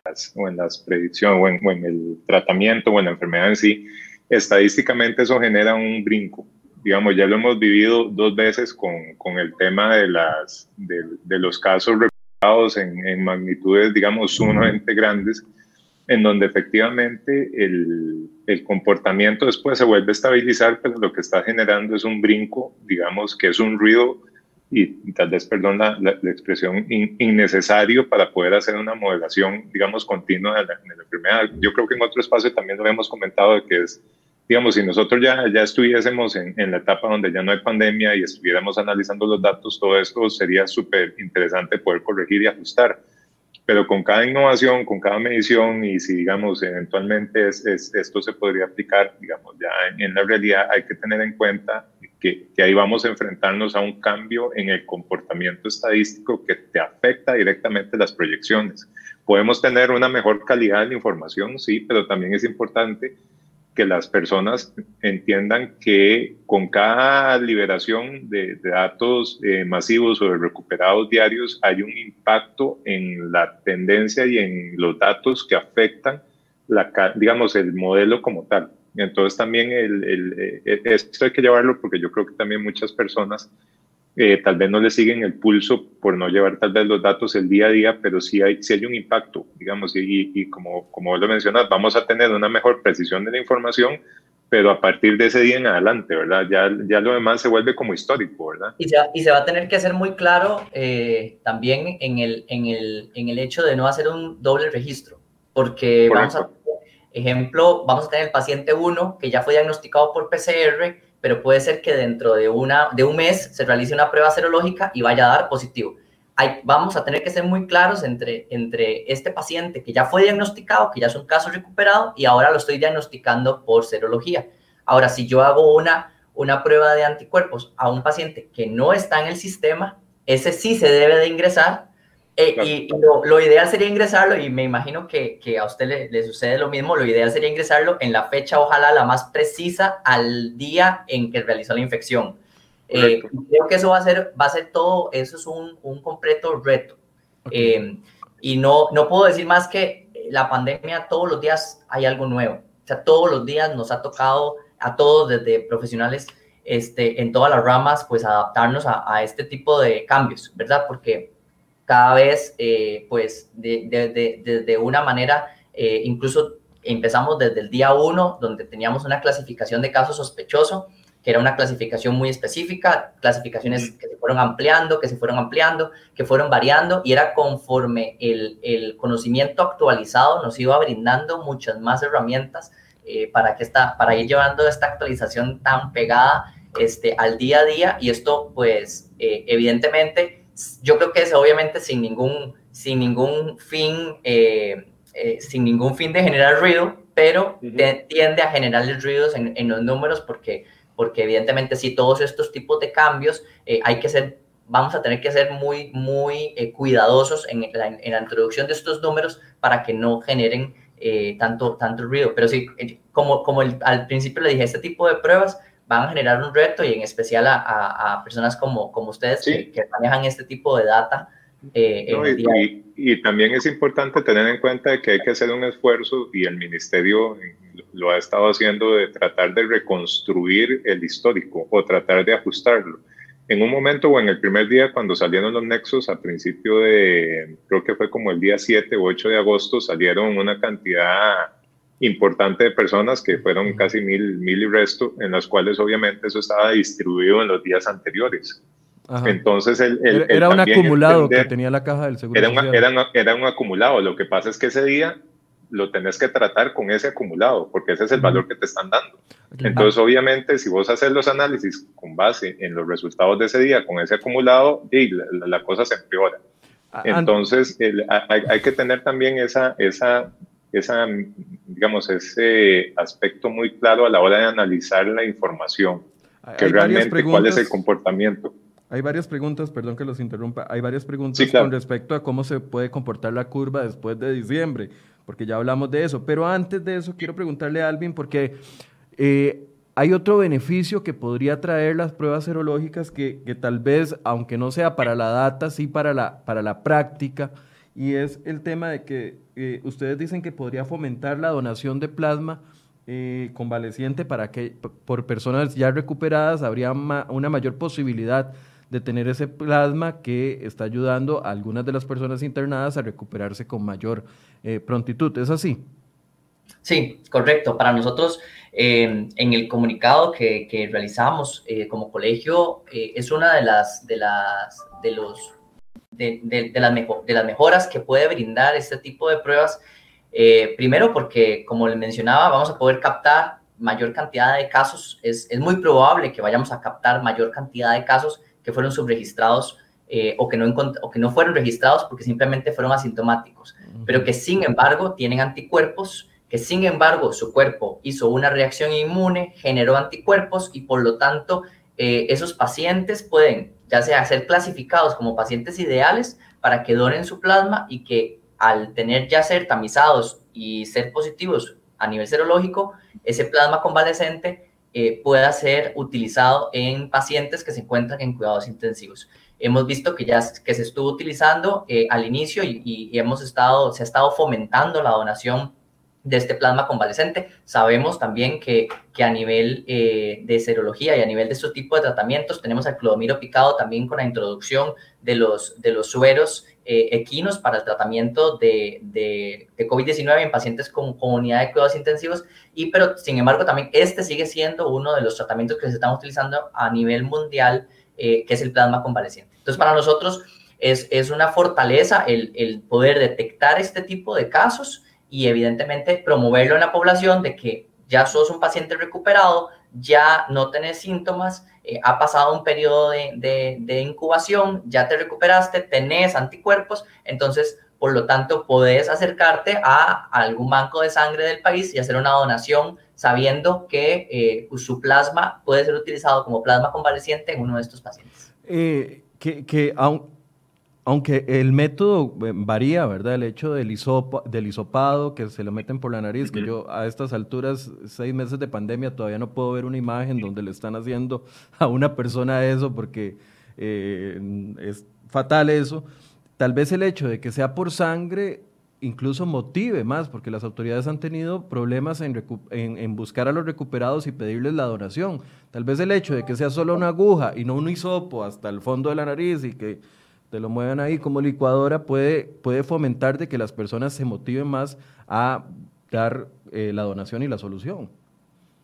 Speaker 2: las, o en las predicciones, o en, o en el tratamiento o en la enfermedad en sí, estadísticamente eso genera un brinco digamos, ya lo hemos vivido dos veces con, con el tema de, las, de, de los casos reportados en, en, magnitudes, digamos, sumamente grandes, en donde efectivamente el, el, comportamiento después se vuelve a estabilizar, pero lo que está generando es un brinco, digamos, que es un ruido y tal vez, perdón la, la, expresión, innecesario para poder hacer una modelación, digamos, continua de la, de la enfermedad. Yo creo que en otro espacio también lo hemos comentado de que es digamos, si nosotros ya, ya estuviésemos en, en, la etapa donde ya no hay pandemia y estuviéramos analizando los datos, todo esto sería súper interesante poder corregir y ajustar. Pero con cada innovación, con cada medición y si, digamos, eventualmente es, es, esto se podría aplicar, digamos, ya en, en, la realidad hay que tener en cuenta que, que ahí vamos a enfrentarnos a un cambio en el comportamiento estadístico que te afecta directamente las proyecciones. Podemos tener una mejor calidad de la información, sí, pero también es importante que las personas entiendan que con cada liberación de, datos eh, masivos o de recuperados diarios hay un impacto en la tendencia y en los datos que afectan, la, digamos, el modelo como tal. Entonces también el, el, el, esto hay que llevarlo porque yo creo que también muchas personas eh, tal vez no le siguen el pulso por no llevar tal vez los datos el día a día, pero sí hay, sí hay un impacto, digamos, y, y como, como lo mencionas, vamos a tener una mejor precisión de la información, pero a partir de ese día en adelante, ¿verdad? Ya, ya lo demás se vuelve como histórico, ¿verdad?
Speaker 3: Y se, y se va a tener que hacer muy claro eh, también en el, en, el, en el hecho de no hacer un doble registro, porque Correcto. vamos a, ejemplo, vamos a tener el paciente 1 que ya fue diagnosticado por PCR, pero puede ser que dentro de, una, de un mes se realice una prueba serológica y vaya a dar positivo. Hay, vamos a tener que ser muy claros entre, entre este paciente que ya fue diagnosticado, que ya es un caso recuperado y ahora lo estoy diagnosticando por serología. Ahora, si yo hago una, una prueba de anticuerpos a un paciente que no está en el sistema, ese sí se debe de ingresar eh, claro. Y, lo, lo, ideal sería ingresarlo, y me imagino que, que a usted le, le, sucede lo mismo, lo ideal sería ingresarlo en la fecha, ojalá la más precisa, al día en que realizó la infección. Eh, creo que eso va a ser, va a ser todo, eso es un, un completo reto. Okay. Eh, y no, no puedo decir más que la pandemia, todos los días hay algo nuevo. O sea, todos los días nos ha tocado a todos, desde profesionales este, en todas las ramas, pues adaptarnos a, a este tipo de cambios, ¿verdad? Porque cada vez, eh, pues, de, de, de, de, una manera, eh, incluso empezamos desde el día uno, donde teníamos una clasificación de caso sospechoso, que era una clasificación muy específica, clasificaciones que se fueron ampliando, que se fueron ampliando, que fueron variando, y era conforme el, el conocimiento actualizado nos iba brindando muchas más herramientas eh, para, que esta, para ir llevando esta actualización tan pegada este, al día a día, y esto, pues, eh, evidentemente, yo creo que es obviamente sin ningún, sin ningún fin, eh, eh, sin ningún fin de generar ruido, pero uh -huh. tiende a generar ruidos en, en, los números porque, porque evidentemente si todos estos tipos de cambios eh, hay que ser, vamos a tener que ser muy, muy eh, cuidadosos en la, en la, introducción de estos números para que no generen tanto, tanto ruido. Pero sí, como, como el, al principio le dije, este tipo de pruebas van a generar un reto y en especial a, a, a personas como, como ustedes sí. que, que, manejan este tipo de data
Speaker 2: y, y, también es importante tener en cuenta que hay que hacer un esfuerzo y el ministerio lo ha estado haciendo de tratar de reconstruir el histórico o tratar de ajustarlo. En un momento o en el primer día cuando salieron los nexos, a principio de, creo que fue como el día 7 o 8 de agosto, salieron una cantidad importante de personas que fueron casi mil, mil y resto, en las cuales obviamente eso estaba distribuido en los días anteriores. Entonces, el,
Speaker 1: era, un acumulado que tenía la caja del seguro.
Speaker 2: Era, era, era, un acumulado. Lo que pasa es que ese día lo tenés que tratar con ese acumulado, porque ese es el valor que te están dando. Entonces, obviamente, si vos haces los análisis con base en los resultados de ese día, con ese acumulado, y la, cosa se empeora. Entonces, hay, hay, que tener también esa, esa, esa, digamos, ese aspecto muy claro a la hora de analizar la información, que realmente cuál es el comportamiento.
Speaker 1: Hay varias preguntas, perdón que los interrumpa, hay varias preguntas con respecto a cómo se puede comportar la curva después de diciembre porque ya hablamos de eso. Pero antes de eso, quiero preguntarle a Alvin, porque eh, hay otro beneficio que podría traer las pruebas serológicas que, que, tal vez, aunque no sea para la data, sí para la, para la práctica, y es el tema de que eh, ustedes dicen que podría fomentar la donación de plasma eh, convaleciente para que por personas ya recuperadas habría una mayor posibilidad de tener ese plasma que está ayudando a algunas de las personas internadas a recuperarse con mayor eh, prontitud. ¿Es así?
Speaker 3: Sí, correcto. Para nosotros, em, en el comunicado que, realizamos como colegio, es una de las, de las, de los, de, de, las de las mejoras que puede brindar este tipo de pruebas. primero, porque, como le mencionaba, vamos a poder captar mayor cantidad de casos. Es, es muy probable que vayamos a captar mayor cantidad de casos que fueron subregistrados eh, o, que no o que no fueron registrados porque simplemente fueron asintomáticos, pero que sin embargo tienen anticuerpos, que sin embargo su cuerpo hizo una reacción inmune, generó anticuerpos y por lo tanto eh, esos pacientes pueden ya sea ser clasificados como pacientes ideales para que donen su plasma y que al tener ya ser tamizados y ser positivos a nivel serológico, ese plasma convalescente eh, pueda ser utilizado en pacientes que se encuentran en cuidados intensivos. Hemos visto que ya que se estuvo utilizando eh, al inicio y, hemos estado, se ha estado fomentando la donación de este plasma convalescente. Sabemos también que, que a nivel eh, de serología y a nivel de este tipo de tratamientos tenemos al clodomiro picado también con la introducción de los, de los sueros eh, equinos para el tratamiento de, de, COVID-19 en pacientes con, comunidad de cuidados intensivos, y pero sin embargo también este sigue siendo uno de los tratamientos que se están utilizando a nivel mundial, eh, que es el plasma convaleciente. Entonces para nosotros es, es una fortaleza el, el poder detectar este tipo de casos y evidentemente promoverlo en la población de que ya sos un paciente recuperado, ya no tenés síntomas, eh, ha pasado un periodo de, de, incubación, ya te recuperaste, tenés anticuerpos, entonces, por lo tanto, podés acercarte a, algún banco de sangre del país y hacer una donación sabiendo que eh, su plasma puede ser utilizado como plasma convaleciente en uno de estos pacientes.
Speaker 1: Eh, que, que aun aunque el método eh, varía, ¿verdad? El hecho del, del hisopado, que se lo meten por la nariz, que yo a estas alturas, seis meses de pandemia, todavía no puedo ver una imagen donde le están haciendo a una persona eso, porque eh, es fatal eso. Tal vez el hecho de que sea por sangre incluso motive más, porque las autoridades han tenido problemas en, en, buscar a los recuperados y pedirles la donación. Tal vez el hecho de que sea solo una aguja y no un hisopo hasta el fondo de la nariz y que te lo muevan ahí como licuadora, puede, puede fomentar de que las personas se motiven más a dar eh, la donación y la solución.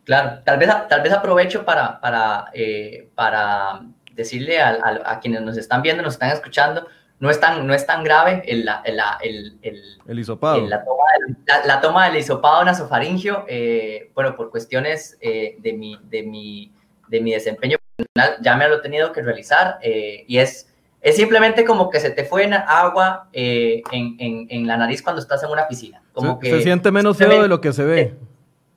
Speaker 3: Claro, tal vez, tal vez aprovecho para, para, eh, para decirle a, a, quienes nos están viendo, nos están escuchando, no es tan, no es tan grave el, el, el, el,
Speaker 1: el hisopado.
Speaker 3: la, toma del, la, toma del hisopado nasofaringio, eh, bueno, por cuestiones eh, de, mi, de, mi, de mi desempeño ya me lo he tenido que realizar y es es simplemente como que se te fue agua eh, en, en, en, la nariz cuando estás en una piscina. Como
Speaker 1: se,
Speaker 3: que
Speaker 1: se siente menos feo de lo que se ve.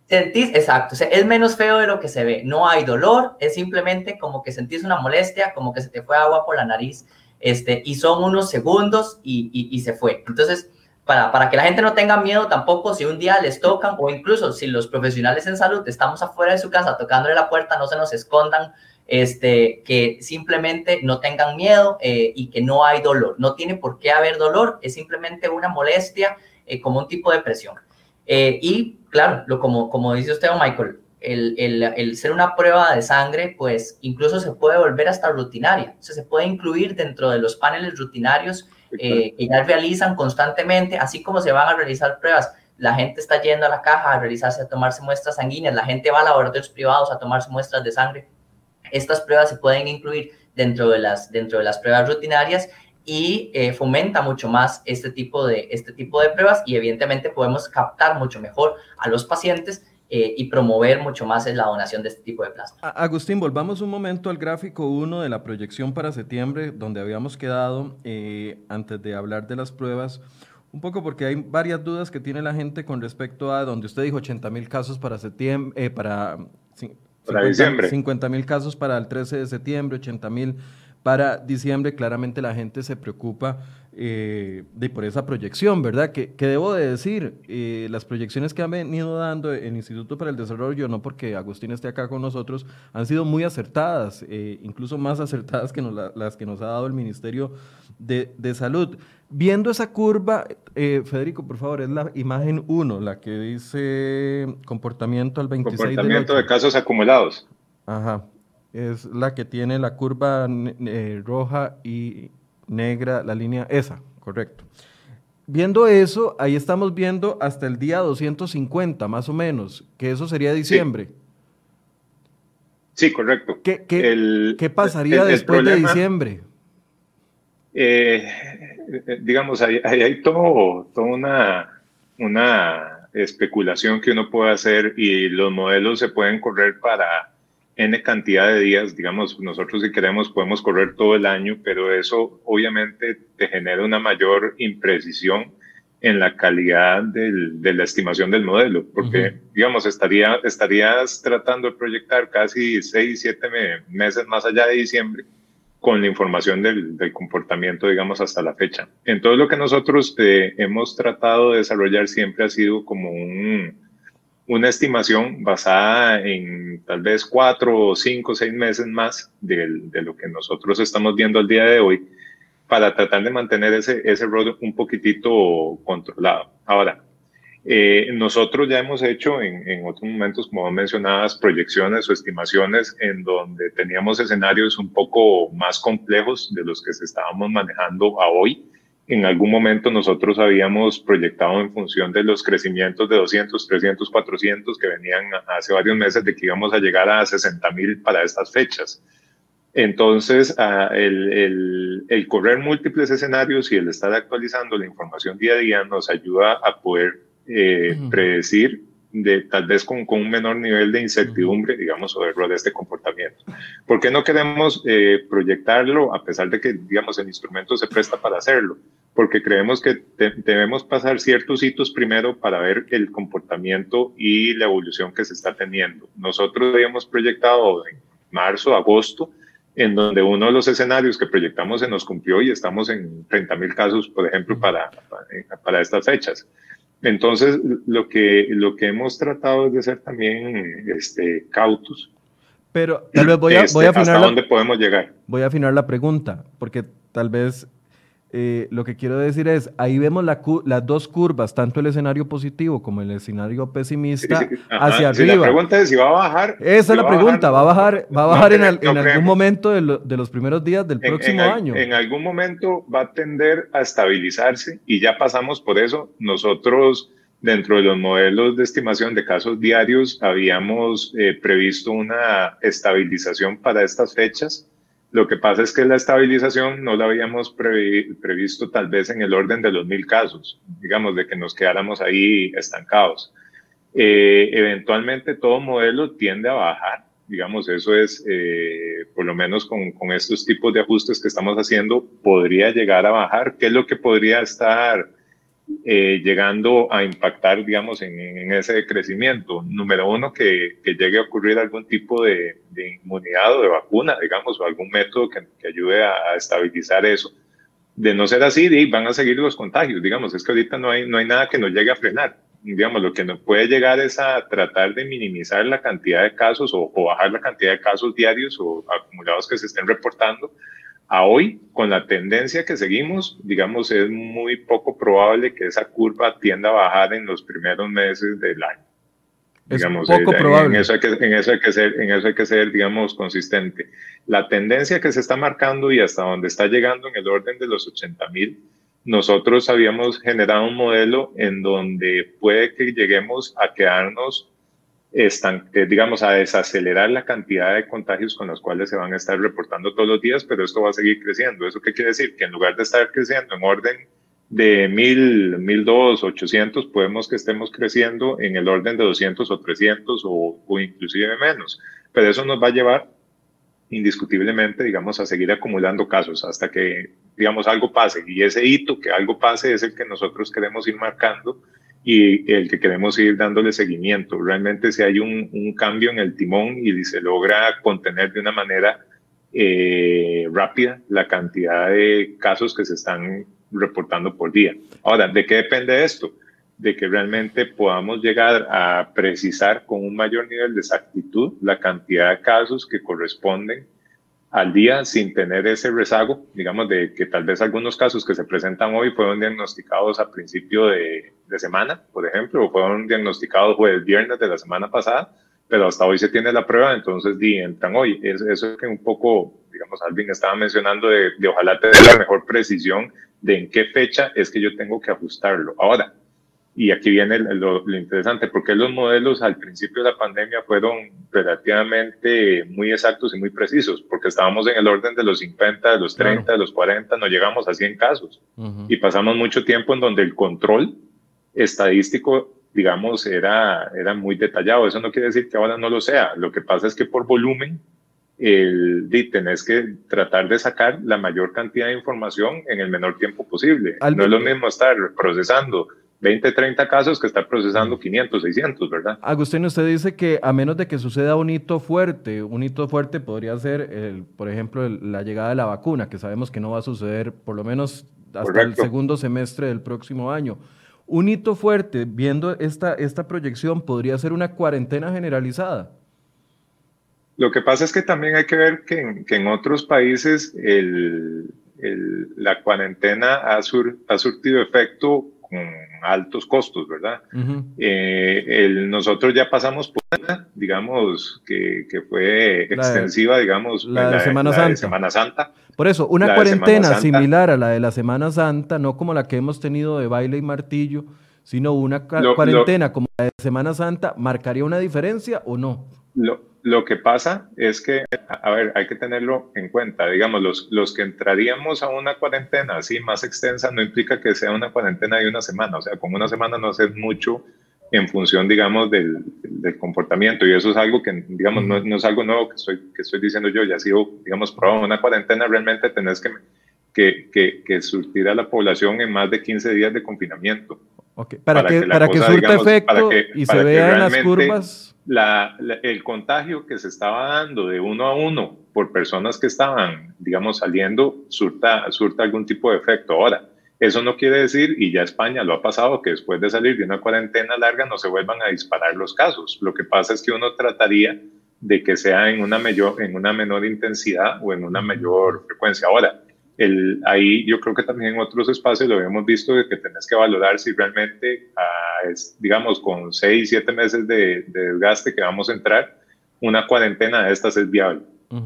Speaker 3: Sentís, exacto, es menos feo de lo que se ve. No hay dolor, es simplemente como que sentís una molestia, como que se te fue agua por la nariz, este, y son unos segundos y, y, y se fue. Entonces, para, para, que la gente no tenga miedo tampoco, si un día les tocan, o incluso si los profesionales en salud estamos afuera de su casa tocándole la puerta, no se nos escondan este, que simplemente no tengan miedo eh, y que no hay dolor. No tiene por qué haber dolor, es simplemente una molestia eh, como un tipo de presión. Eh, y claro, lo, como, como dice usted, Michael, el, el, el, ser una prueba de sangre, pues incluso se puede volver hasta rutinaria. O sea, se puede incluir dentro de los paneles rutinarios que ya realizan constantemente, así como se van a realizar pruebas la gente está yendo a la caja a realizarse, a tomarse muestras sanguíneas, la gente va a laboratorios privados a tomarse muestras de sangre. Estas pruebas se pueden incluir dentro de las, dentro de las pruebas rutinarias y eh, fomenta mucho más este tipo, de, este tipo de pruebas y evidentemente podemos captar mucho mejor a los pacientes eh, y promover mucho más la donación de este tipo de plasma.
Speaker 1: Agustín, volvamos un momento al gráfico 1 de la proyección para septiembre, donde habíamos quedado eh, antes de hablar de las pruebas. Un poco porque hay varias dudas que tiene la gente con respecto a donde usted dijo 80 mil casos para septiembre, eh, para,
Speaker 2: diciembre.
Speaker 1: 50 mil casos para el 13 de septiembre, 80 mil para diciembre. Claramente la gente se preocupa eh, de por esa proyección, ¿verdad? Que, debo de decir, eh, las proyecciones que han venido dando el Instituto para el Desarrollo, no porque Agustín esté acá con nosotros, han sido muy acertadas, eh, incluso más acertadas que las que nos ha dado el Ministerio de, de Salud. Viendo esa curva, Federico, por favor, es la imagen 1, la que dice comportamiento al 26
Speaker 2: Comportamiento de, de casos acumulados.
Speaker 1: Ajá, es la que tiene la curva roja y negra, la línea esa, correcto. Viendo eso, ahí estamos viendo hasta el día 250, más o menos, que eso sería diciembre.
Speaker 2: Sí, correcto.
Speaker 1: ¿Qué, qué, pasaría después de diciembre?
Speaker 2: Eh, digamos, ahí hay, hay, todo, toda una, una especulación que uno puede hacer y los modelos se pueden correr para N cantidad de días, digamos, nosotros si queremos podemos correr todo el año, pero eso obviamente te genera una mayor imprecisión en la calidad del, de la estimación del modelo, porque, digamos, estaría, estarías tratando de proyectar casi seis, siete meses más allá de diciembre con la información del, del, comportamiento, digamos, hasta la fecha. Entonces, lo que nosotros eh, hemos tratado de desarrollar siempre ha sido como un, una estimación basada en tal vez cuatro, cinco, seis meses más de, lo que nosotros estamos viendo al día de hoy para tratar de mantener ese, ese rol un poquitito controlado. Ahora, eh, nosotros ya hemos hecho en, en, otros momentos, como mencionadas, proyecciones o estimaciones en donde teníamos escenarios un poco más complejos de los que se estábamos manejando hoy en algún momento nosotros habíamos proyectado en función de los crecimientos de 200, 300, 400 que venían hace varios meses de que íbamos a llegar a 60 mil para estas fechas. Entonces, el, el, correr múltiples escenarios y el estar actualizando la información día a día nos ayuda a poder eh, predecir de tal vez con, con, un menor nivel de incertidumbre, digamos, o error de este comportamiento. ¿Por qué no queremos eh, proyectarlo a pesar de que, digamos, el instrumento se presta para hacerlo? Porque creemos que debemos pasar ciertos hitos primero para ver el comportamiento y la evolución que se está teniendo. Nosotros habíamos proyectado en marzo, agosto, en donde uno de los escenarios que proyectamos se nos cumplió y estamos en 30 mil casos, por ejemplo, para, para estas fechas. Entonces, lo que, lo que hemos tratado es de ser también este, cautos.
Speaker 1: Pero tal vez voy a, voy a
Speaker 2: este, afinar. ¿Hasta dónde podemos llegar?
Speaker 1: Voy a afinar la pregunta, porque tal vez eh, lo que quiero decir es, ahí vemos las dos curvas, tanto el escenario positivo como el escenario pesimista, hacia arriba.
Speaker 2: la pregunta es si va a bajar.
Speaker 1: Esa es la pregunta, ¿va a bajar, va a bajar en, algún momento de, los primeros días del próximo año?
Speaker 2: En algún momento va a tender a estabilizarse y ya pasamos por eso. Nosotros, dentro de los modelos de estimación de casos diarios, habíamos eh, previsto una estabilización para estas fechas lo que pasa es que la estabilización no la habíamos previsto tal vez en el orden de los mil casos, digamos, de que nos quedáramos ahí estancados. Eh, eventualmente todo modelo tiende a bajar, digamos, eso es, eh, por lo menos con, con, estos tipos de ajustes que estamos haciendo, podría llegar a bajar. ¿Qué es lo que podría estar eh, llegando a impactar, digamos, en, ese crecimiento. Número uno, que, llegue a ocurrir algún tipo de, inmunidad o de vacuna, digamos, o algún método que, ayude a, estabilizar eso. De no ser así, van a seguir los contagios, digamos, es que ahorita no hay, no hay nada que nos llegue a frenar. digamos, lo que nos puede llegar es a tratar de minimizar la cantidad de casos o, o bajar la cantidad de casos diarios o acumulados que se estén reportando. A hoy, con la tendencia que seguimos, digamos, es muy poco probable que esa curva tienda a bajar en los primeros meses del año.
Speaker 1: Es poco probable.
Speaker 2: En eso, hay que, en, eso hay que ser, en eso hay que ser, digamos, consistente. La tendencia que se está marcando y hasta donde está llegando en el orden de los 80 mil, nosotros habíamos generado un modelo en donde puede que lleguemos a quedarnos están, eh, digamos, a desacelerar la cantidad de contagios con los cuales se van a estar reportando todos los días, pero esto va a seguir creciendo. ¿Eso qué quiere decir? Que en lugar de estar creciendo en orden de 1000, 1200, 800, podemos que estemos creciendo en el orden de 200 o 300 o, o inclusive menos. Pero eso nos va a llevar indiscutiblemente, digamos, a seguir acumulando casos hasta que, digamos, algo pase. Y ese hito que algo pase es el que nosotros queremos ir marcando y el que queremos ir dándole seguimiento. Realmente si hay un, cambio en el timón y se logra contener de una manera eh, rápida la cantidad de casos que se están reportando por día. Ahora, ¿de qué depende esto? De que realmente podamos llegar a precisar con un mayor nivel de exactitud la cantidad de casos que corresponden al día sin tener ese rezago, digamos, de que tal vez algunos casos que se presentan hoy fueron diagnosticados a principio de, semana, por ejemplo, o fueron diagnosticados jueves, viernes de la semana pasada, pero hasta hoy se tiene la prueba, entonces di, entran hoy. Es, que un poco, digamos, Alvin estaba mencionando de, de ojalá tener la mejor precisión de en qué fecha es que yo tengo que ajustarlo. Ahora, y aquí viene lo, interesante, porque los modelos al principio de la pandemia fueron relativamente muy exactos y muy precisos, porque estábamos en el orden de los 50, de los 30, de los 40, no llegamos a 100 casos. Y pasamos mucho tiempo en donde el control estadístico, digamos, era, era muy detallado. Eso no quiere decir que ahora no lo sea. Lo que pasa es que por volumen, el, tenés que tratar de sacar la mayor cantidad de información en el menor tiempo posible. no es lo mismo estar procesando 20, 30 casos que está procesando 500, 600, ¿verdad?
Speaker 1: Agustín, usted dice que a menos de que suceda un hito fuerte, un hito fuerte podría ser, el, por ejemplo, la llegada de la vacuna, que sabemos que no va a suceder por lo menos hasta el segundo semestre del próximo año. Un hito fuerte, viendo esta, esta proyección, podría ser una cuarentena generalizada.
Speaker 2: Lo que pasa es que también hay que ver que en, que en otros países el, el, la cuarentena ha, sur, ha surtido efecto con altos costos, ¿verdad? Eh, el, nosotros ya pasamos por una, digamos, que, que fue extensiva, digamos,
Speaker 1: la, de, Semana, Santa.
Speaker 2: Semana Santa.
Speaker 1: Por eso, una cuarentena similar a la de la Semana Santa, no como la que hemos tenido de baile y martillo, sino una cuarentena como la de Semana Santa, ¿marcaría una diferencia o no?
Speaker 2: Lo, lo que pasa es que, a ver, hay que tenerlo en cuenta. Digamos, los, los que entraríamos a una cuarentena así más extensa no implica que sea una cuarentena de una semana. O sea, con una semana no hace mucho en función, digamos, del, del, comportamiento. Y eso es algo que, digamos, no, no, es algo nuevo que estoy, que estoy diciendo yo. Ya ha sido, digamos, probado. Una cuarentena realmente tenés que, que, que, que surtir a la población en más de 15 días de confinamiento.
Speaker 1: Okay. Para, que, para que surta efecto y se vean las curvas
Speaker 2: la, el contagio que se estaba dando de uno a uno por personas que estaban, digamos, saliendo, surta, surta algún tipo de efecto. Ahora, eso no quiere decir, y ya España lo ha pasado, que después de salir de una cuarentena larga no se vuelvan a disparar los casos. Lo que pasa es que uno trataría de que sea en una, mayor, en una menor intensidad o en una mayor frecuencia. Ahora, el, ahí yo creo que también en otros espacios lo habíamos visto de que tenés que valorar si realmente, ah, es, digamos, con seis, siete meses de, desgaste que vamos a entrar, una cuarentena de estas es viable.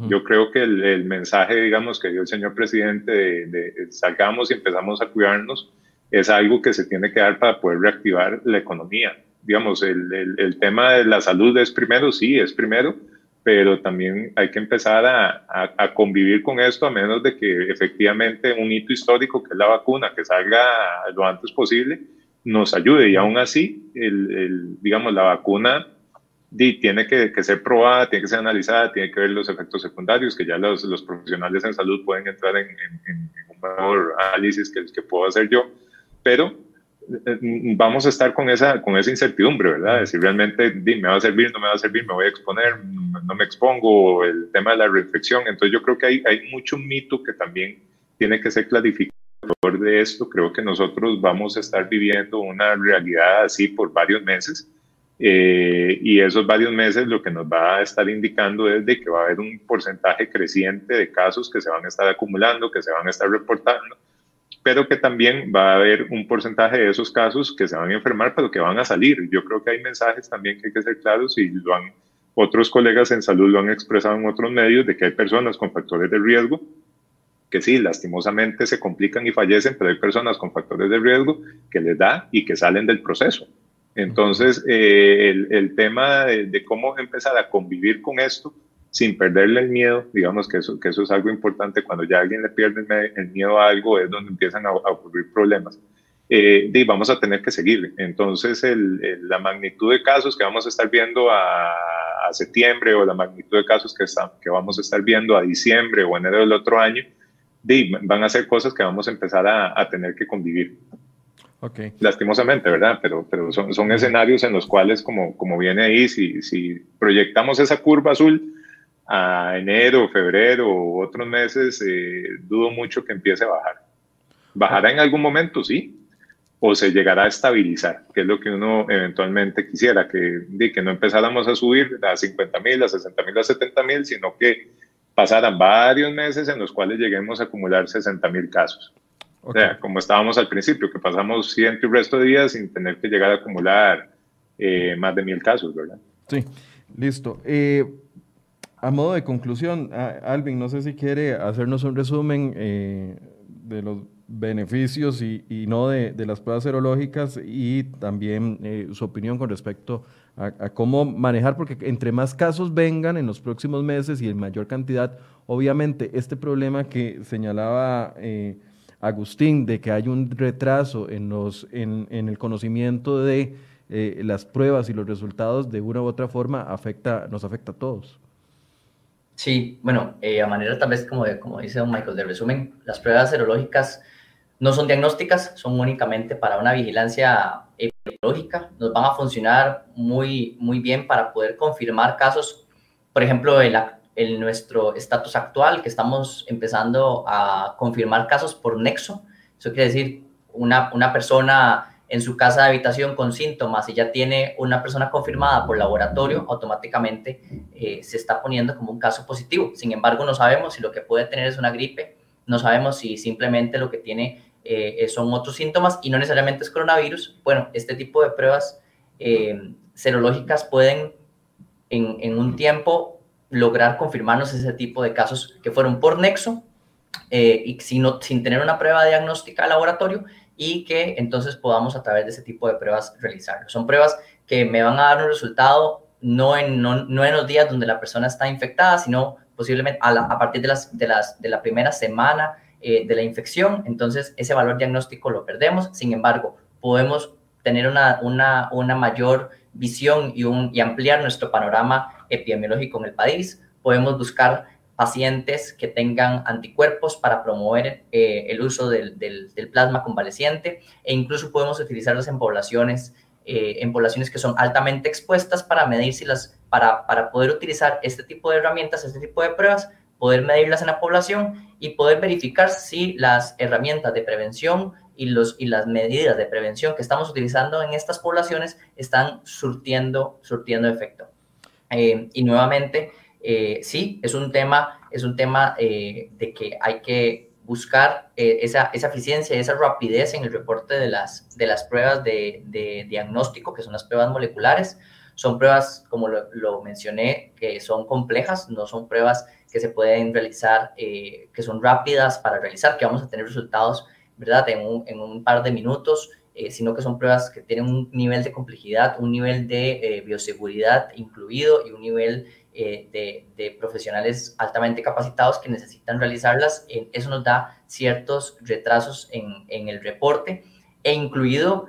Speaker 2: Yo creo que el, mensaje, digamos, que dio el señor presidente de, de, salgamos y empezamos a cuidarnos es algo que se tiene que dar para poder reactivar la economía. Digamos, el, el, el tema de la salud es primero, sí, es primero, pero también hay que empezar a, a, convivir con esto a menos de que efectivamente un hito histórico, que es la vacuna, que salga lo antes posible, nos ayude. Y aún así, el, el digamos, la vacuna tiene que, que, ser probada, tiene que ser analizada, tiene que ver los efectos secundarios, que ya los, los profesionales en salud pueden entrar en, en, un mejor análisis que el que puedo hacer yo, pero vamos a estar con esa, con esa incertidumbre, ¿verdad? si realmente me va a servir, no me va a servir, me voy a exponer, no me expongo, el tema de la reflexión. Entonces yo creo que hay, hay mucho mito que también tiene que ser clarificado de esto, creo que nosotros vamos a estar viviendo una realidad así por varios meses. Eh, y esos varios meses lo que nos va a estar indicando es de que va a haber un porcentaje creciente de casos que se van a estar acumulando, que se van a estar reportando, pero que también va a haber un porcentaje de esos casos que se van a enfermar, pero que van a salir. Yo creo que hay mensajes también que hay que ser claros y lo han, otros colegas en salud lo han expresado en otros medios, de que hay personas con factores de riesgo que sí, lastimosamente se complican y fallecen, pero hay personas con factores de riesgo que les da y que salen del proceso. Entonces, eh, el, tema de, cómo empezar a convivir con esto sin perderle el miedo, digamos que eso, que eso es algo importante, cuando ya alguien le pierde el, miedo a algo es donde empiezan a, ocurrir problemas. Eh, y vamos a tener que seguir. Entonces, la magnitud de casos que vamos a estar viendo a, a septiembre o la magnitud de casos que, está, que vamos a estar viendo a diciembre o enero del otro año, van a ser cosas que vamos a empezar a, tener que convivir. Okay. Lastimosamente, ¿verdad? Pero, pero son, son, escenarios en los cuales, como, como viene ahí, si, si proyectamos esa curva azul a enero, febrero o otros meses, eh, dudo mucho que empiece a bajar. ¿Bajará en algún momento? Sí. O se llegará a estabilizar, que es lo que uno eventualmente quisiera, que, que no empezáramos a subir a 50 mil, a 60 mil, a 70 mil, sino que pasaran varios meses en los cuales lleguemos a acumular 60 mil casos. O sea, como estábamos al principio, que pasamos ciento y resto de días sin tener que llegar a acumular eh, más de mil casos, ¿verdad?
Speaker 1: Sí, listo. Eh, a modo de conclusión, Alvin, no sé si quiere hacernos un resumen eh, de los beneficios y, no de, las pruebas serológicas y también su opinión con respecto a, cómo manejar, porque entre más casos vengan en los próximos meses y en mayor cantidad, obviamente este problema que señalaba eh, Agustín, de que hay un retraso en, los, en, en el conocimiento de eh, las pruebas y los resultados, de una u otra forma afecta, nos afecta a todos.
Speaker 3: Sí, bueno, eh, a manera tal vez como, como dice don Michael, de resumen, las pruebas serológicas no son diagnósticas, son únicamente para una vigilancia epidemiológica. Nos van a funcionar muy, muy bien para poder confirmar casos, por ejemplo, en nuestro estatus actual, que estamos empezando a confirmar casos por nexo. Eso quiere decir, una, una persona en su casa de habitación con síntomas y ya tiene una persona confirmada por laboratorio, automáticamente eh, se está poniendo como un caso positivo. Sin embargo, no sabemos si lo que puede tener es una gripe, no sabemos si simplemente lo que tiene eh, son otros síntomas y no necesariamente es coronavirus, bueno, este tipo de pruebas eh, serológicas pueden en, un tiempo lograr confirmarnos ese tipo de casos que fueron por nexo eh, y sin, sin tener una prueba diagnóstica de laboratorio y que entonces podamos a través de ese tipo de pruebas realizarlo. Son pruebas que me van a dar un resultado no en, no, no en los días donde la persona está infectada, sino posiblemente a, partir de, las, de, las, de la primera semana eh, de la infección, entonces ese valor diagnóstico lo perdemos. Sin embargo, podemos tener una, una, una mayor visión y ampliar nuestro panorama epidemiológico en el país. Podemos buscar pacientes que tengan anticuerpos para promover eh, el uso del, del, plasma convaleciente e incluso podemos utilizarlos en poblaciones, eh, en poblaciones que son altamente expuestas para medir si las, para, para poder utilizar este tipo de herramientas, este tipo de pruebas poder medirlas en la población y poder verificar si las herramientas de prevención y, los, y las medidas de prevención que estamos utilizando en estas poblaciones están surtiendo, surtiendo efecto. Eh, y nuevamente, eh, sí, es un tema, es un tema eh, de que hay que buscar esa, esa, eficiencia esa rapidez en el reporte de las, de las pruebas de, de diagnóstico, que son las pruebas moleculares. Son pruebas, como lo, lo mencioné, que son complejas, no son pruebas que se pueden realizar, eh, que son rápidas para realizar, que vamos a tener resultados, ¿verdad?, en un, en un par de minutos, eh, sino que son pruebas que tienen un nivel de complejidad, un nivel de eh, bioseguridad incluido y un nivel de, de, profesionales altamente capacitados que necesitan realizarlas. eso nos da ciertos retrasos en, en el reporte e incluido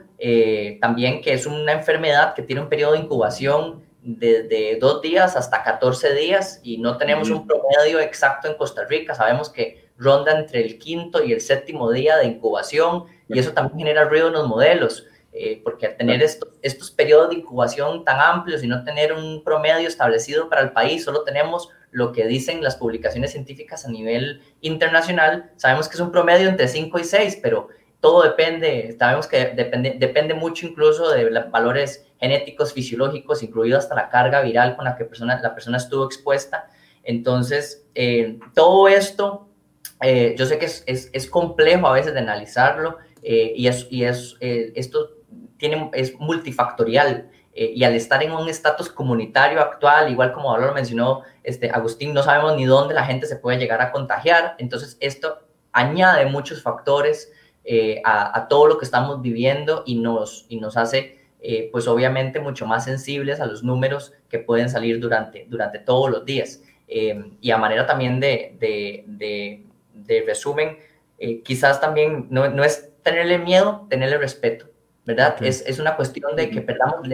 Speaker 3: también que es una enfermedad que tiene un periodo de incubación desde dos días hasta 14 días y no tenemos un promedio exacto en Costa Rica. Sabemos que ronda entre el quinto y el séptimo día de incubación y eso también genera ruido en los modelos, eh, porque al tener estos, estos periodos de incubación tan amplios y no tener un promedio establecido para el país, solo tenemos lo que dicen las publicaciones científicas a nivel internacional, sabemos que es un promedio entre 5 y 6, pero todo depende, sabemos que depende, depende mucho incluso de los valores genéticos, fisiológicos, incluido hasta la carga viral con la que persona, la persona estuvo expuesta. Entonces, eh, todo esto, eh, yo sé que es, es, es, complejo a veces de analizarlo eh, y, es, y es, esto tiene, es multifactorial. y al estar en un estatus comunitario actual, igual como ahora lo mencionó este, Agustín, no sabemos ni dónde la gente se puede llegar a contagiar. Entonces, esto añade muchos factores a, a, todo lo que estamos viviendo y nos, y nos hace pues obviamente mucho más sensibles a los números que pueden salir durante, durante todos los días. Em, y a manera también de, de, de, resumen, eh, quizás también no, no, es tenerle miedo, tenerle respeto, ¿verdad? Es, es, una cuestión de que perdamos,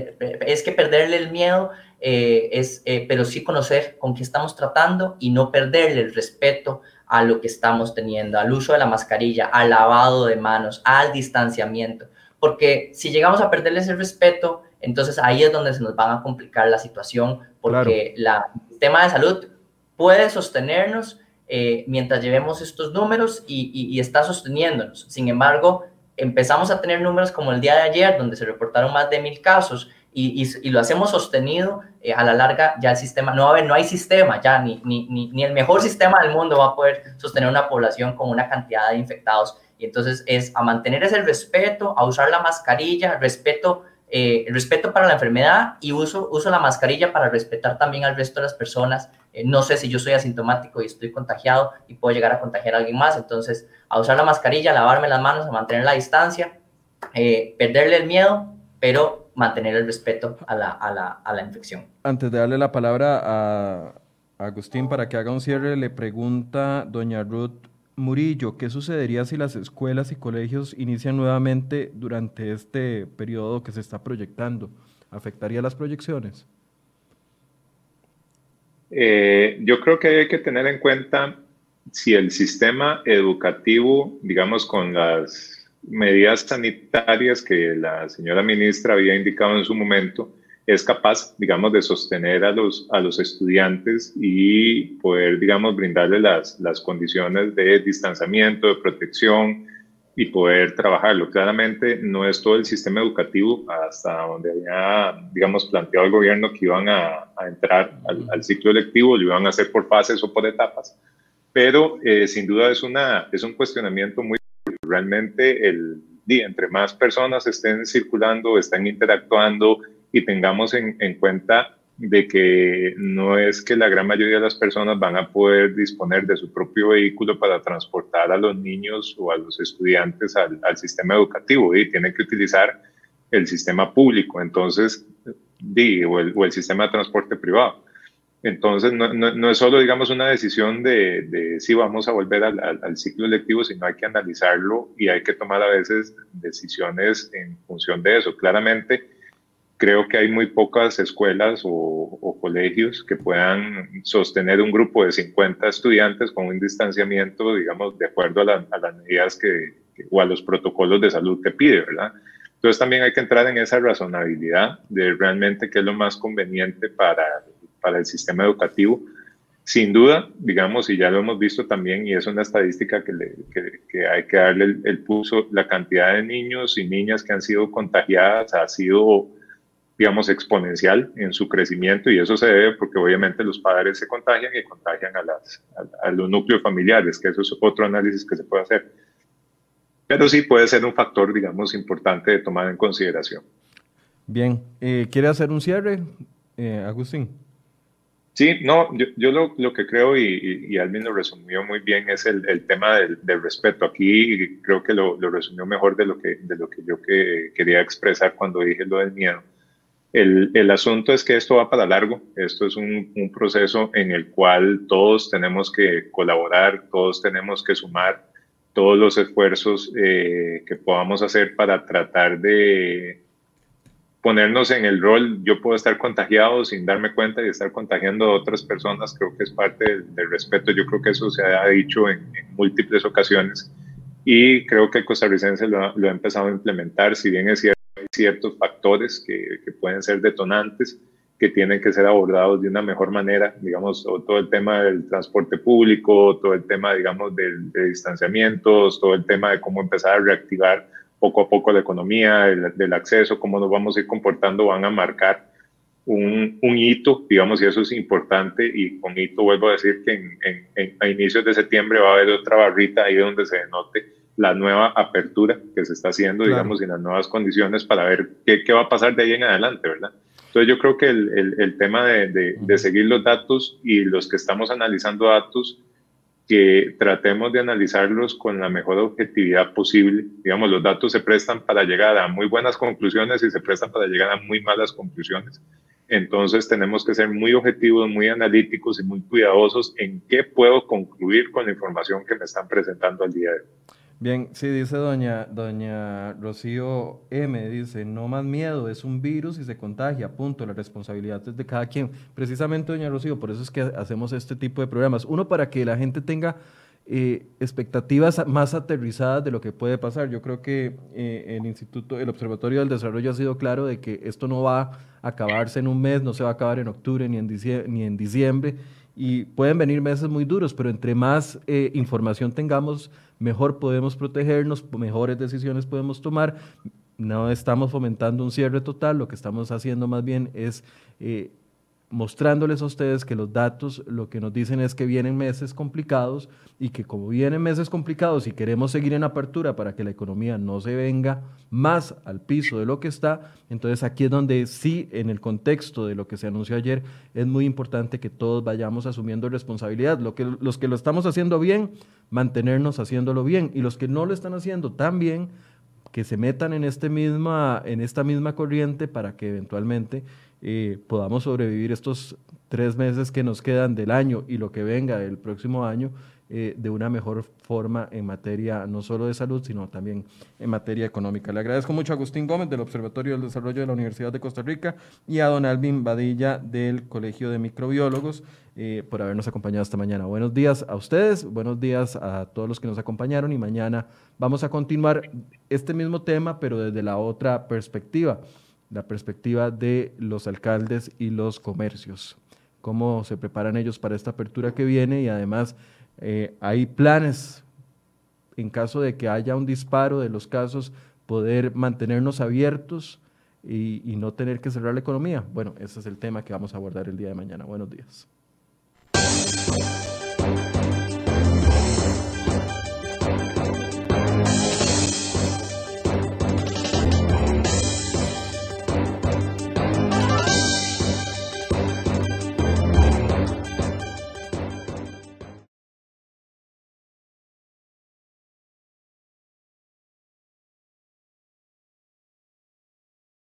Speaker 3: es que perderle el miedo, eh, es, eh, pero sí conocer con qué estamos tratando y no perderle el respeto a lo que estamos teniendo, al uso de la mascarilla, al lavado de manos, al distanciamiento, porque si llegamos a perderles el respeto, entonces ahí es donde se nos van a complicar la situación, porque la, el tema de salud puede sostenernos eh, mientras llevemos estos números y, está sosteniéndonos. Sin embargo, empezamos a tener números como el día de ayer, donde se reportaron más de mil casos, y, lo hacemos sostenido, eh, a la larga ya el sistema, no, a no hay sistema, ya ni, ni, ni, el mejor sistema del mundo va a poder sostener una población con una cantidad de infectados. Y entonces es a mantener ese respeto, a usar la mascarilla, respeto eh, respeto para la enfermedad y uso, uso la mascarilla para respetar también al resto de las personas. Eh, no sé si yo soy asintomático y estoy contagiado y puedo llegar a contagiar a alguien más, entonces a usar la mascarilla, a lavarme las manos, a mantener la distancia, eh, perderle el miedo, pero mantener el respeto a la, a, la, a la, infección.
Speaker 1: Antes de darle la palabra a Agustín para que haga un cierre, le pregunta doña Ruth Murillo, ¿qué sucedería si las escuelas y colegios inician nuevamente durante este periodo que se está proyectando? ¿Afectaría las proyecciones?
Speaker 2: Eh, yo creo que hay que tener en cuenta si el sistema educativo, digamos, con las medidas sanitarias que la señora ministra había indicado en su momento, es capaz, digamos, de sostener a los, a los estudiantes y poder, digamos, brindarles las, las condiciones de distanciamiento, de protección y poder trabajarlo. Claramente no es todo el sistema educativo hasta donde había, digamos, planteado el gobierno que iban a, a entrar al, ciclo electivo, lo iban a hacer por fases o por etapas, pero eh, sin duda es, una, es un cuestionamiento muy... Realmente el, entre más personas estén circulando, están interactuando, y tengamos en, en, cuenta de que no es que la gran mayoría de las personas van a poder disponer de su propio vehículo para transportar a los niños o a los estudiantes al, sistema educativo y tienen que utilizar el sistema público, entonces, di, o, el, sistema de transporte privado. Entonces, no, no, no, es solo, digamos, una decisión de, si vamos a volver al, al, ciclo lectivo, sino hay que analizarlo y hay que tomar a veces decisiones en función de eso. Claramente, creo que hay muy pocas escuelas o, colegios que puedan sostener un grupo de 50 estudiantes con un distanciamiento, digamos, de acuerdo a, las medidas que, o a los protocolos de salud que pide, ¿verdad? Entonces también hay que entrar en esa razonabilidad de realmente qué es lo más conveniente para, para el sistema educativo. Sin duda, digamos, y ya lo hemos visto también, y es una estadística que, le, que, hay que darle el, el pulso, la cantidad de niños y niñas que han sido contagiadas ha sido digamos, exponencial en su crecimiento y eso se debe porque obviamente los padres se contagian y contagian a, las, a, los núcleos familiares, que eso es otro análisis que se puede hacer. Pero sí puede ser un factor, digamos, importante de tomar en consideración.
Speaker 1: Bien, eh, ¿quiere hacer un cierre, eh, Agustín?
Speaker 2: Sí, no, yo, yo lo, lo, que creo, y, y, Alvin lo resumió muy bien, es el, el tema del, del, respeto. Aquí creo que lo, lo, resumió mejor de lo que, de lo que yo que, quería expresar cuando dije lo del miedo. El, el, asunto es que esto va para largo, esto es un, un, proceso en el cual todos tenemos que colaborar, todos tenemos que sumar todos los esfuerzos eh, que podamos hacer para tratar de ponernos en el rol. Yo puedo estar contagiado sin darme cuenta y estar contagiando a otras personas, creo que es parte del, respeto, yo creo que eso se ha dicho en, múltiples ocasiones y creo que el costarricense lo, lo ha empezado a implementar, si bien es cierto ciertos factores que, que, pueden ser detonantes. que tienen que ser abordados de una mejor manera, digamos, todo el tema del transporte público, todo el tema, digamos, de, distanciamientos, todo el tema de cómo empezar a reactivar poco a poco la economía, del acceso, cómo nos vamos a ir comportando, van a marcar un, un, hito, digamos, y eso es importante, y con hito vuelvo a decir que en, a inicios de septiembre va a haber otra barrita ahí donde se denote la nueva apertura que se está haciendo, digamos, y las nuevas condiciones para ver qué, qué va a pasar de ahí en adelante, ¿verdad? Entonces yo creo que el, el, tema de, de, seguir los datos y los que estamos analizando datos, que tratemos de analizarlos con la mejor objetividad posible. Digamos, los datos se prestan para llegar a muy buenas conclusiones y se prestan para llegar a muy malas conclusiones. Entonces tenemos que ser muy objetivos, muy analíticos y muy cuidadosos en qué puedo concluir con la información que me están presentando al día de hoy.
Speaker 1: Bien, sí, dice doña, doña Rocío M, dice, no más miedo, es un virus y se contagia, punto, la responsabilidad es de cada quien. Precisamente, doña Rocío, por eso es que hacemos este tipo de programas. Uno, para que la gente tenga eh, expectativas más aterrizadas de lo que puede pasar. Yo creo que eh, el Instituto, el Observatorio del Desarrollo ha sido claro de que esto no va a acabarse en un mes, no se va a acabar en octubre ni en diciembre, ni en diciembre y pueden venir meses muy duros, pero entre más eh, información tengamos, mejor podemos protegernos, mejores decisiones podemos tomar. No estamos fomentando un cierre total, lo que estamos haciendo más bien es eh, mostrándoles a ustedes que los datos lo que nos dicen es que vienen meses complicados y que como vienen meses complicados y queremos seguir en apertura para que la economía no se venga más al piso de lo que está, entonces aquí es donde sí, en el contexto de lo que se anunció ayer, es muy importante que todos vayamos asumiendo responsabilidad. Lo que, los que lo estamos haciendo bien, mantenernos haciéndolo bien y los que no lo están haciendo tan bien, que se metan en, este misma, en esta misma corriente para que eventualmente eh, podamos sobrevivir estos tres meses que nos quedan del año y lo que venga del próximo año eh, de una mejor forma en materia no solo de salud, sino también en materia económica. Le agradezco mucho a Agustín Gómez del Observatorio del Desarrollo de la Universidad de Costa Rica y a don Alvin Badilla del Colegio de Microbiólogos eh, por habernos acompañado esta mañana. Buenos días a ustedes, buenos días a todos los que nos acompañaron y mañana vamos a continuar este mismo tema, pero desde la otra perspectiva la perspectiva de los alcaldes y los comercios, cómo se preparan ellos para esta apertura que viene y además eh, hay planes en caso de que haya un disparo de los casos, poder mantenernos abiertos y, y no tener que cerrar la economía. Bueno, ese es el tema que vamos a abordar el día de mañana. Buenos días.